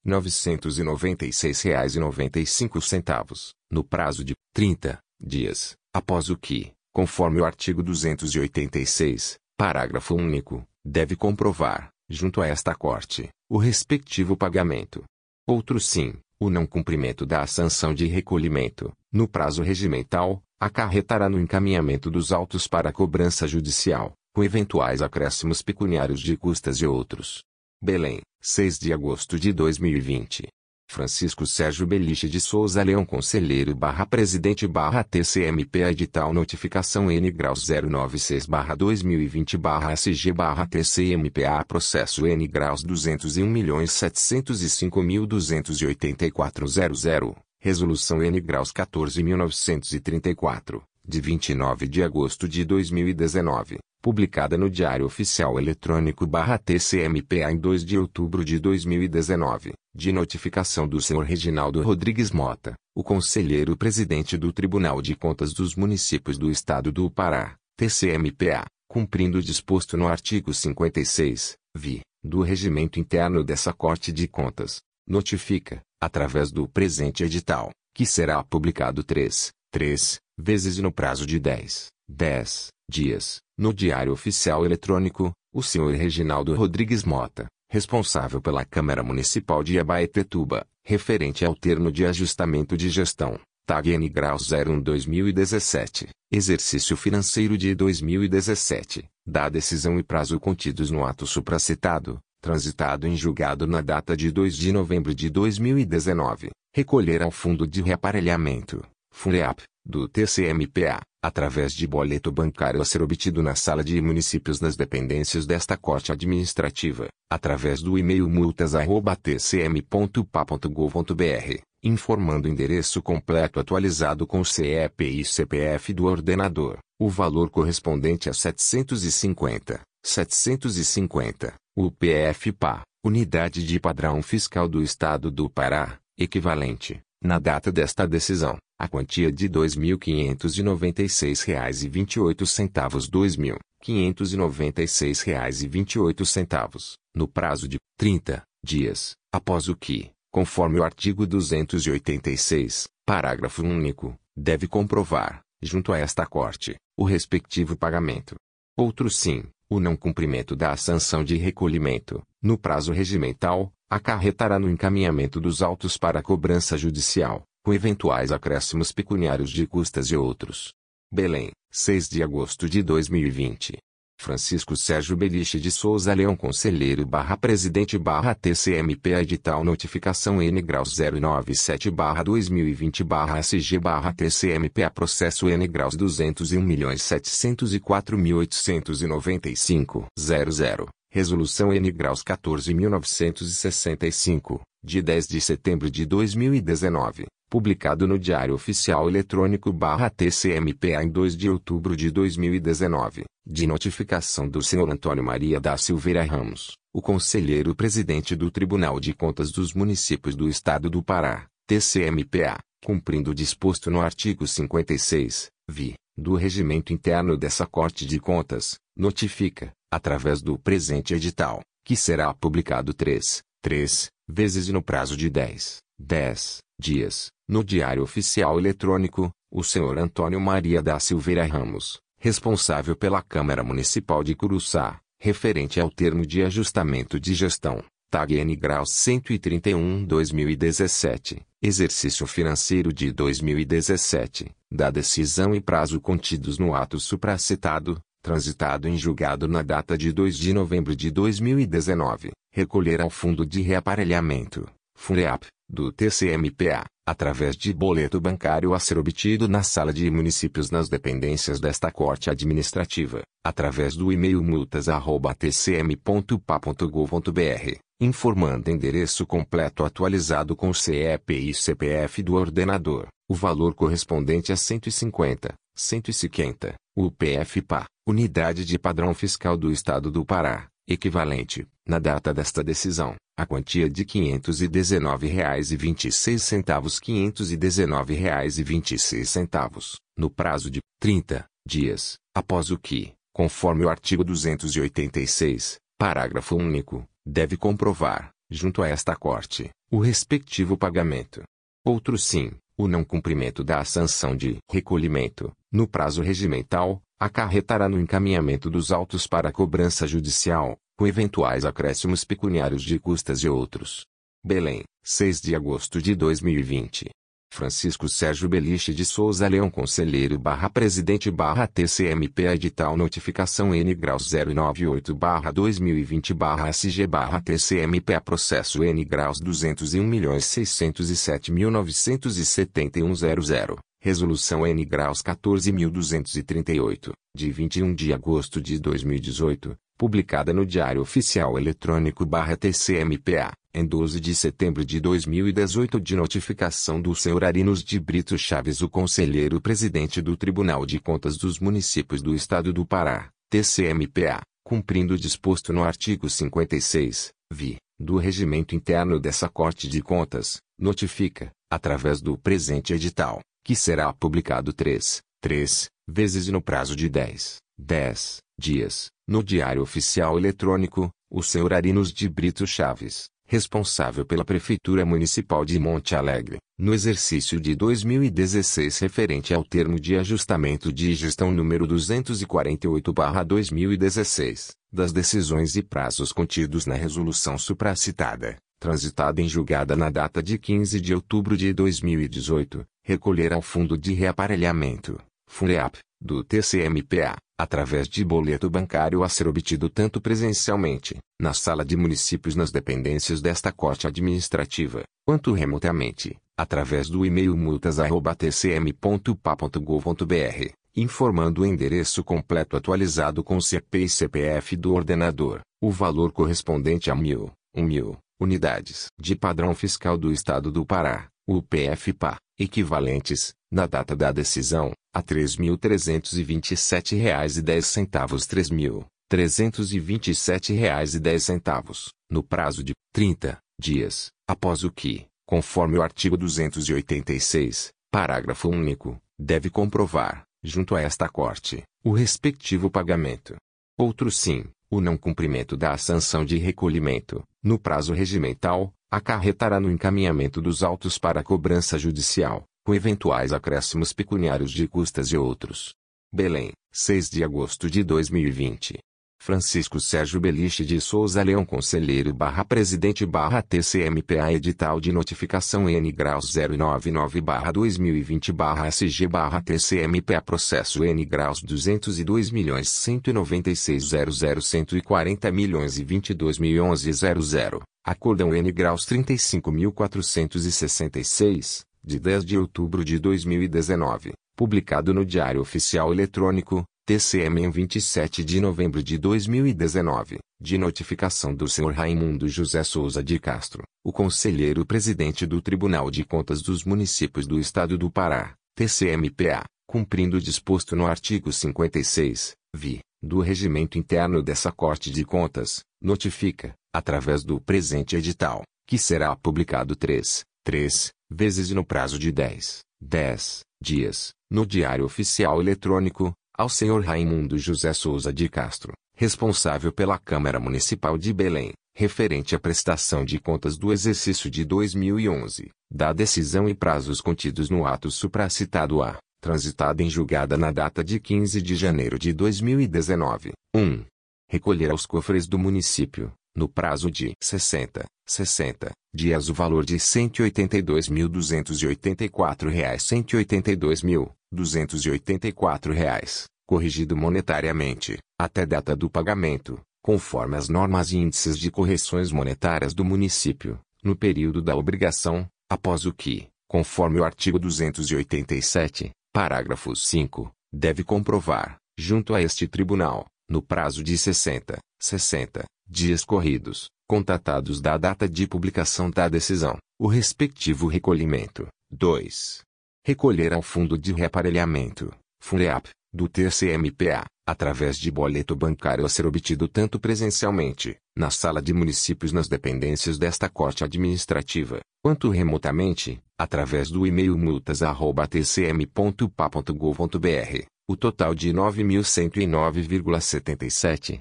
3.996,95, no prazo de 30 dias, após o que, conforme o artigo 286, parágrafo único, deve comprovar, junto a esta Corte, o respectivo pagamento. Outro sim, o não cumprimento da sanção de recolhimento, no prazo regimental, acarretará no encaminhamento dos autos para cobrança judicial, com eventuais acréscimos pecuniários de custas e outros. Belém, 6 de agosto de 2020. Francisco Sérgio Beliche de Souza Leão Conselheiro barra Presidente barra TCMP Edital Notificação N Graus 096 barra 2020 barra SG barra TCMPA Processo N Graus 201.705.284.00 Resolução N Graus 14.934, de 29 de agosto de 2019 publicada no Diário Oficial Eletrônico barra TCMPA em 2 de outubro de 2019, de notificação do Sr. Reginaldo Rodrigues Mota, o conselheiro presidente do Tribunal de Contas dos Municípios do Estado do Pará, TCMPA, cumprindo o disposto no artigo 56, vi, do regimento interno dessa Corte de Contas, notifica, através do presente edital, que será publicado 3, 3 vezes e no prazo de 10, 10 dias, no Diário Oficial Eletrônico, o senhor Reginaldo Rodrigues Mota, responsável pela Câmara Municipal de Abaetetuba, referente ao termo de ajustamento de gestão, TAG N Graus 01 2017, exercício financeiro de 2017, da decisão e prazo contidos no ato supracitado, transitado em julgado na data de 2 de novembro de 2019, recolher ao Fundo de Reaparelhamento, FUNREAP, do TCMPA, através de boleto bancário a ser obtido na sala de municípios nas dependências desta Corte Administrativa, através do e-mail multas.tcm.pa.gov.br, informando o endereço completo atualizado com CEP e CPF do ordenador, o valor correspondente a 750, 750, o PF-PA, Unidade de Padrão Fiscal do Estado do Pará, equivalente, na data desta decisão, a quantia de R$ 2.596,28 R$ 2.596,28, no prazo de 30 dias, após o que, conforme o artigo 286, parágrafo único, deve comprovar, junto a esta Corte, o respectivo pagamento. Outro sim, o não cumprimento da sanção de recolhimento, no prazo regimental, acarretará no encaminhamento dos autos para cobrança judicial, com eventuais acréscimos pecuniários de custas e outros. Belém, 6 de agosto de 2020. Francisco Sérgio Beliche de Souza Leão Conselheiro barra Presidente barra TCMP Edital Notificação N Graus 097 barra 2020 barra SG barra TCMPA Processo N Graus 201.704.895 00 Resolução N Graus 14.965, de 10 de setembro de 2019 publicado no Diário Oficial Eletrônico barra TCMPA em 2 de outubro de 2019, de notificação do Sr. Antônio Maria da Silveira Ramos, o conselheiro presidente do Tribunal de Contas dos Municípios do Estado do Pará, TCMPA, cumprindo o disposto no artigo 56, vi, do regimento interno dessa Corte de Contas, notifica, através do presente edital, que será publicado 3, 3 vezes e no prazo de 10, 10 dias, no Diário Oficial Eletrônico, o senhor Antônio Maria da Silveira Ramos, responsável pela Câmara Municipal de Curuçá, referente ao termo de ajustamento de gestão, TAG N Graus 131-2017, exercício financeiro de 2017, da decisão e prazo contidos no ato supracitado, transitado em julgado na data de 2 de novembro de 2019, recolher ao Fundo de Reaparelhamento, FUNEAP, do TCMPA, através de boleto bancário a ser obtido na sala de municípios nas dependências desta Corte Administrativa, através do e-mail multas@tcm.pa.gov.br, informando endereço completo atualizado com CEP e CPF do ordenador, o valor correspondente a 150, 150, o PF-PA, Unidade de Padrão Fiscal do Estado do Pará, equivalente, na data desta decisão, a quantia de R$ 519,26 R$ 519,26, no prazo de 30 dias, após o que, conforme o artigo 286, parágrafo único, deve comprovar, junto a esta Corte, o respectivo pagamento. Outro sim, o não cumprimento da sanção de recolhimento, no prazo regimental, acarretará no encaminhamento dos autos para cobrança judicial, com eventuais acréscimos pecuniários de custas e outros. Belém, 6 de agosto de 2020. Francisco Sérgio Beliche de Souza Leão Conselheiro barra Presidente barra TCMP Edital Notificação N Graus 098 barra 2020 barra SG barra TCMP Processo N Graus 201.607.971.00 Resolução N Graus 14.238, de 21 de agosto de 2018, publicada no Diário Oficial Eletrônico barra TCMPA, em 12 de setembro de 2018 de notificação do Sr. Arinos de Brito Chaves o Conselheiro Presidente do Tribunal de Contas dos Municípios do Estado do Pará, TCMPA, cumprindo o disposto no artigo 56, vi, do Regimento Interno dessa Corte de Contas, notifica, através do presente edital, que será publicado três, três vezes e no prazo de 10, 10 dias, no Diário Oficial Eletrônico, o Sr. Arinos de Brito Chaves, responsável pela Prefeitura Municipal de Monte Alegre, no exercício de 2016 referente ao termo de ajustamento de gestão número 248-2016, das decisões e prazos contidos na resolução supracitada, transitada em julgada na data de 15 de outubro de 2018, recolher ao Fundo de Reaparelhamento, FUNEAP, do TCMPA, através de boleto bancário a ser obtido tanto presencialmente, na sala de municípios nas dependências desta Corte Administrativa, quanto remotamente, através do e-mail multas@tcm.pa.gov.br, informando o endereço completo atualizado com CP e CPF do ordenador, o valor correspondente a mil, um mil, unidades de padrão fiscal do Estado do Pará, o PF-PA, equivalentes, na data da decisão, a R$ 3.327,10 R$ 3.327,10, no prazo de 30 dias, após o que, conforme o artigo 286, parágrafo único, deve comprovar, junto a esta Corte, o respectivo pagamento. Outro sim, o não cumprimento da sanção de recolhimento, no prazo regimental, acarretará no encaminhamento dos autos para cobrança judicial, com eventuais acréscimos pecuniários de custas e outros. Belém, 6 de agosto de 2020. Francisco Sérgio Beliche de Souza Leão Conselheiro barra Presidente barra TCMPA Edital de Notificação N Graus 099 barra 2020 barra SG barra TCMPA Processo N Graus 202 milhões 196 140 milhões e 22 milhões 00. Acordão N Graus 35.466, de 10 de outubro de 2019, publicado no Diário Oficial Eletrônico, TCM em 27 de novembro de 2019, de notificação do Sr. Raimundo José Souza de Castro, o conselheiro presidente do Tribunal de Contas dos Municípios do Estado do Pará, TCMPA, cumprindo o disposto no artigo 56, vi, do regimento interno dessa Corte de Contas, notifica, através do presente edital, que será publicado três, três vezes no prazo de 10, 10 dias, no Diário Oficial Eletrônico, ao Sr. Raimundo José Souza de Castro, responsável pela Câmara Municipal de Belém, referente à prestação de contas do exercício de 2011, da decisão e prazos contidos no ato supracitado A, transitada em julgada na data de 15 de janeiro de 2019. 1. Recolher aos cofres do município, no prazo de 60, 60 dias o valor de R$ 182.284 R$ 182.284, corrigido monetariamente, até data do pagamento, conforme as normas e índices de correções monetárias do município, no período da obrigação, após o que, conforme o artigo 287, parágrafo 5, deve comprovar, junto a este tribunal, no prazo de 60, 60 dias corridos, contatados da data de publicação da decisão, o respectivo recolhimento. 2. Recolher ao Fundo de Reaparelhamento, FUNREAP, do TCMPA, através de boleto bancário a ser obtido tanto presencialmente, na sala de municípios nas dependências desta Corte Administrativa, quanto remotamente, através do e-mail multas@tcm.pa.gov.br, o total de 9.109,77,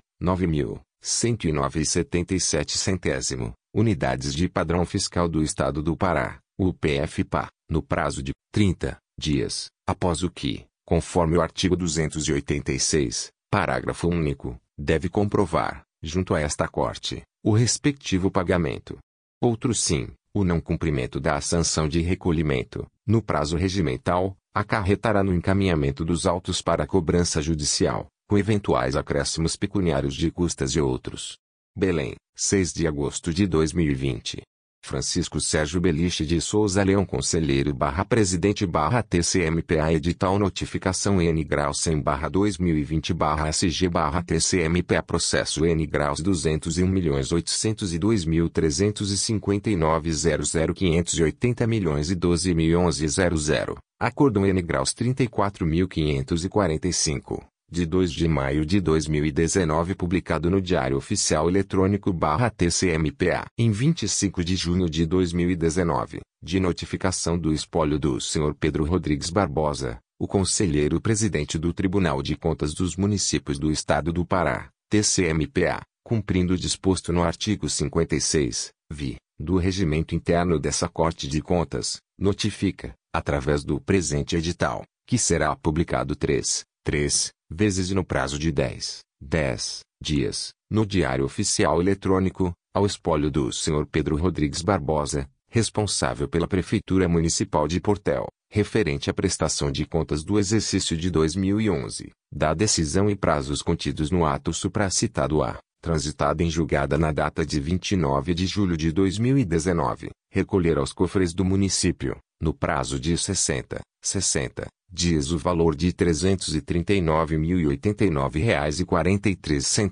9.109,77 centésimo, unidades de padrão fiscal do Estado do Pará, o PFPA, no prazo de 30 dias, após o que, conforme o artigo 286, parágrafo único, deve comprovar, junto a esta Corte, o respectivo pagamento. Outro sim, o não cumprimento da sanção de recolhimento, no prazo regimental, acarretará no encaminhamento dos autos para cobrança judicial, com eventuais acréscimos pecuniários de custas e outros. Belém, 6 de agosto de 2020. Francisco Sérgio Beliche de Souza Leão Conselheiro barra Presidente barra TCMPA Edital Notificação N Graus 100 barra 2020 barra SG barra TCMPA Processo N Graus 201.802.359.00.580 milhões e 12 milhões e 00. Acordão N Graus 34.545 de 2 de maio de 2019 publicado no Diário Oficial Eletrônico barra TCMPA, em 25 de junho de 2019, de notificação do espólio do Sr. Pedro Rodrigues Barbosa, o conselheiro presidente do Tribunal de Contas dos Municípios do Estado do Pará, TCMPA, cumprindo o disposto no artigo 56, vi, do regimento interno dessa Corte de Contas, notifica, através do presente edital, que será publicado 3, 3, vezes e no prazo de 10, 10 dias, no Diário Oficial Eletrônico, ao espólio do Sr. Pedro Rodrigues Barbosa, responsável pela Prefeitura Municipal de Portel, referente à prestação de contas do exercício de 2011, da decisão e prazos contidos no ato supracitado A, transitada em julgada na data de 29 de julho de 2019, recolher aos cofres do município, no prazo de 60, 60 diz o valor de R$ 339.089,43 R$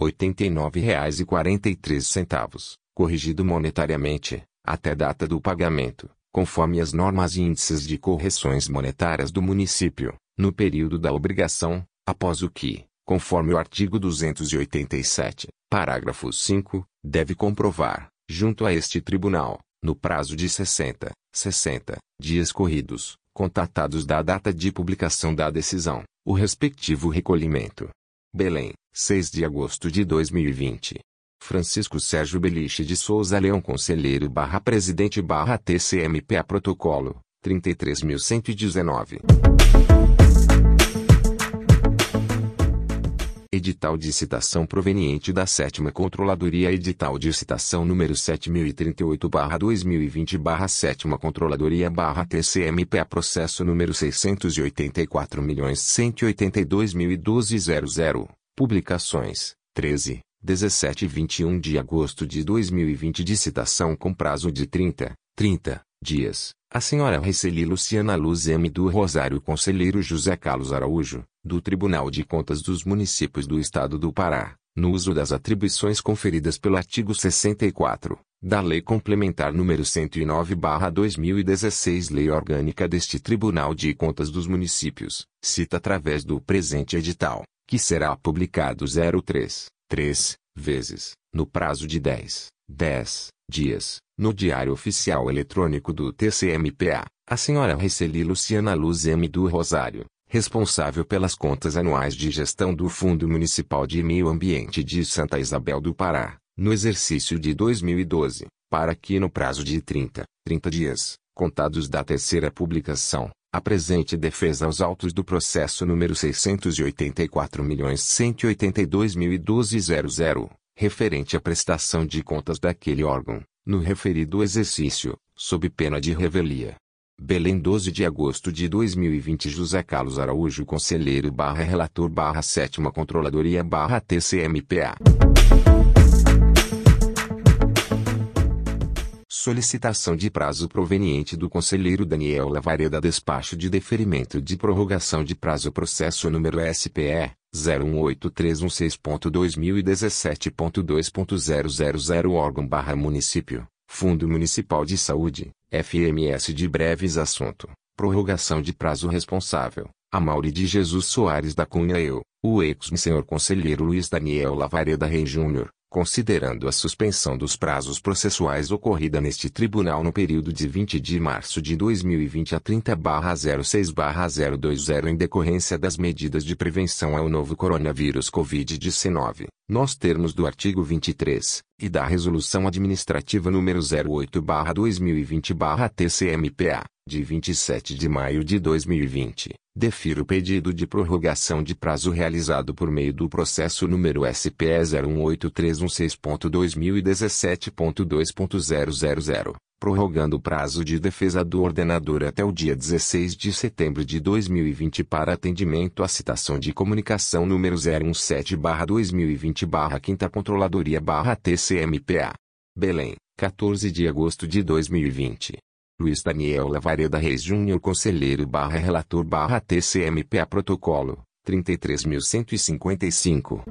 339.089,43, corrigido monetariamente, até data do pagamento, conforme as normas e índices de correções monetárias do município, no período da obrigação, após o que, conforme o artigo 287, parágrafo 5, deve comprovar, junto a este tribunal, no prazo de 60, 60 dias corridos, contatados da data de publicação da decisão, o respectivo recolhimento. Belém, 6 de agosto de 2020. Francisco Sérgio Beliche de Souza Leão Conselheiro barra Presidente barra TCMPA Protocolo, 33.119. Edital de citação proveniente da sétima Controladoria Edital de citação número 7038-2020-7 Controladoria TCMPA Processo número 684.182.012.00 Publicações 13, 17 e 21 de agosto de 2020 de citação com prazo de 30, 30 dias. A senhora Receli Luciana Luz M. do Rosário Conselheiro José Carlos Araújo, do Tribunal de Contas dos Municípios do Estado do Pará, no uso das atribuições conferidas pelo artigo 64, da Lei Complementar número 109/2016 Lei Orgânica deste Tribunal de Contas dos Municípios, cita através do presente edital, que será publicado 03, 3, vezes, no prazo de 10, 10 dias, no Diário Oficial Eletrônico do TCMPA, a senhora Receli Luciana Luz M. do Rosário, responsável pelas contas anuais de gestão do Fundo Municipal de Meio Ambiente de Santa Isabel do Pará, no exercício de 2012, para que no prazo de 30, 30 dias, contados da terceira publicação, apresente defesa aos autos do processo número 684.182.012.00, referente à prestação de contas daquele órgão, no referido exercício, sob pena de revelia. Belém 12 de agosto de 2020 José Carlos Araújo Conselheiro barra Relator barra Sétima Controladoria barra TCMPA Solicitação de prazo proveniente do Conselheiro Daniel Lavareda Despacho de deferimento de prorrogação de prazo processo número SPE 018316.2017.2.000 órgão barra município Fundo Municipal de Saúde, FMS de breves assunto. Prorrogação de prazo responsável. Mauri de Jesus Soares da Cunha eu, o ex-senhor conselheiro Luiz Daniel Lavareda Rei Júnior, considerando a suspensão dos prazos processuais ocorrida neste tribunal no período de 20 de março de 2020 a 30-06-020 em decorrência das medidas de prevenção ao novo coronavírus Covid-19, nos termos do artigo 23, e da Resolução Administrativa número 08-2020-TCMPA, de 27 de maio de 2020, defiro o pedido de prorrogação de prazo realizado por meio do processo número SPE 018316.2017.2.000, prorrogando o prazo de defesa do ordenador até o dia 16 de setembro de 2020 para atendimento à citação de comunicação número 017-2020-5 Controladoria-TCMPA. Belém, 14 de agosto de 2020. Luiz Daniel Lavareda Reis Júnior Conselheiro barra Relator barra TCMPA Protocolo, 33.155.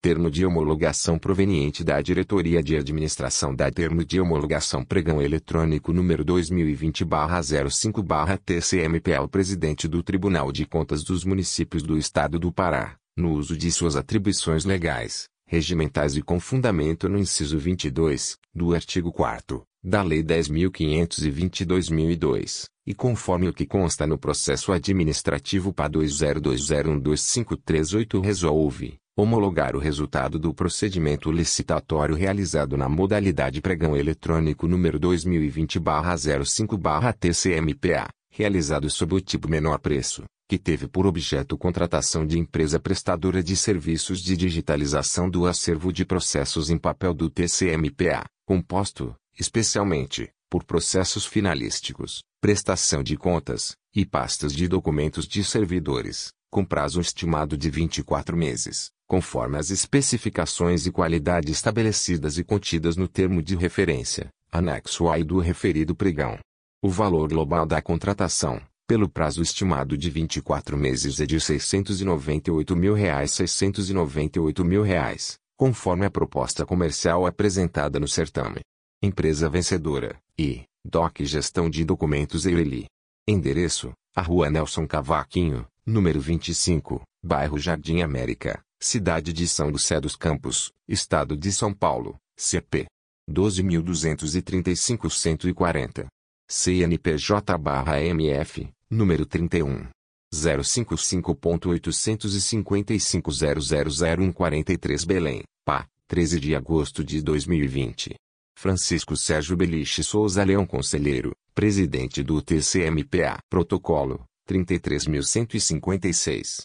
Termo de homologação proveniente da Diretoria de Administração da Termo de homologação Pregão Eletrônico número 2020-05-TCMPA ao Presidente do Tribunal de Contas dos Municípios do Estado do Pará, no uso de suas atribuições legais, regimentais e com fundamento no inciso 22, do artigo 4 da Lei 10.520-2002, e conforme o que consta no processo administrativo PA 2020125338 resolve homologar o resultado do procedimento licitatório realizado na modalidade pregão eletrônico número 2020-05-TCMPA, realizado sob o tipo menor preço, que teve por objeto contratação de empresa prestadora de serviços de digitalização do acervo de processos em papel do TCMPA, composto, especialmente, por processos finalísticos, prestação de contas, e pastas de documentos de servidores, com prazo estimado de 24 meses, conforme as especificações e qualidade estabelecidas e contidas no termo de referência, anexo A do referido pregão. O valor global da contratação, pelo prazo estimado de 24 meses é de 698 mil reais 698 mil reais, conforme a proposta comercial apresentada no certame. Empresa vencedora, e, DOC Gestão de Documentos Eireli. Endereço, a Rua Nelson Cavaquinho, número 25, bairro Jardim América, cidade de São José dos Campos, Estado de São Paulo, CP. 12.235-140. CNPJ-MF, número 31. 055.855.0000143 Belém, PA, 13 de agosto de 2020. Francisco Sérgio Beliche Souza Leão Conselheiro, Presidente do TCMPA. Protocolo, 33.156.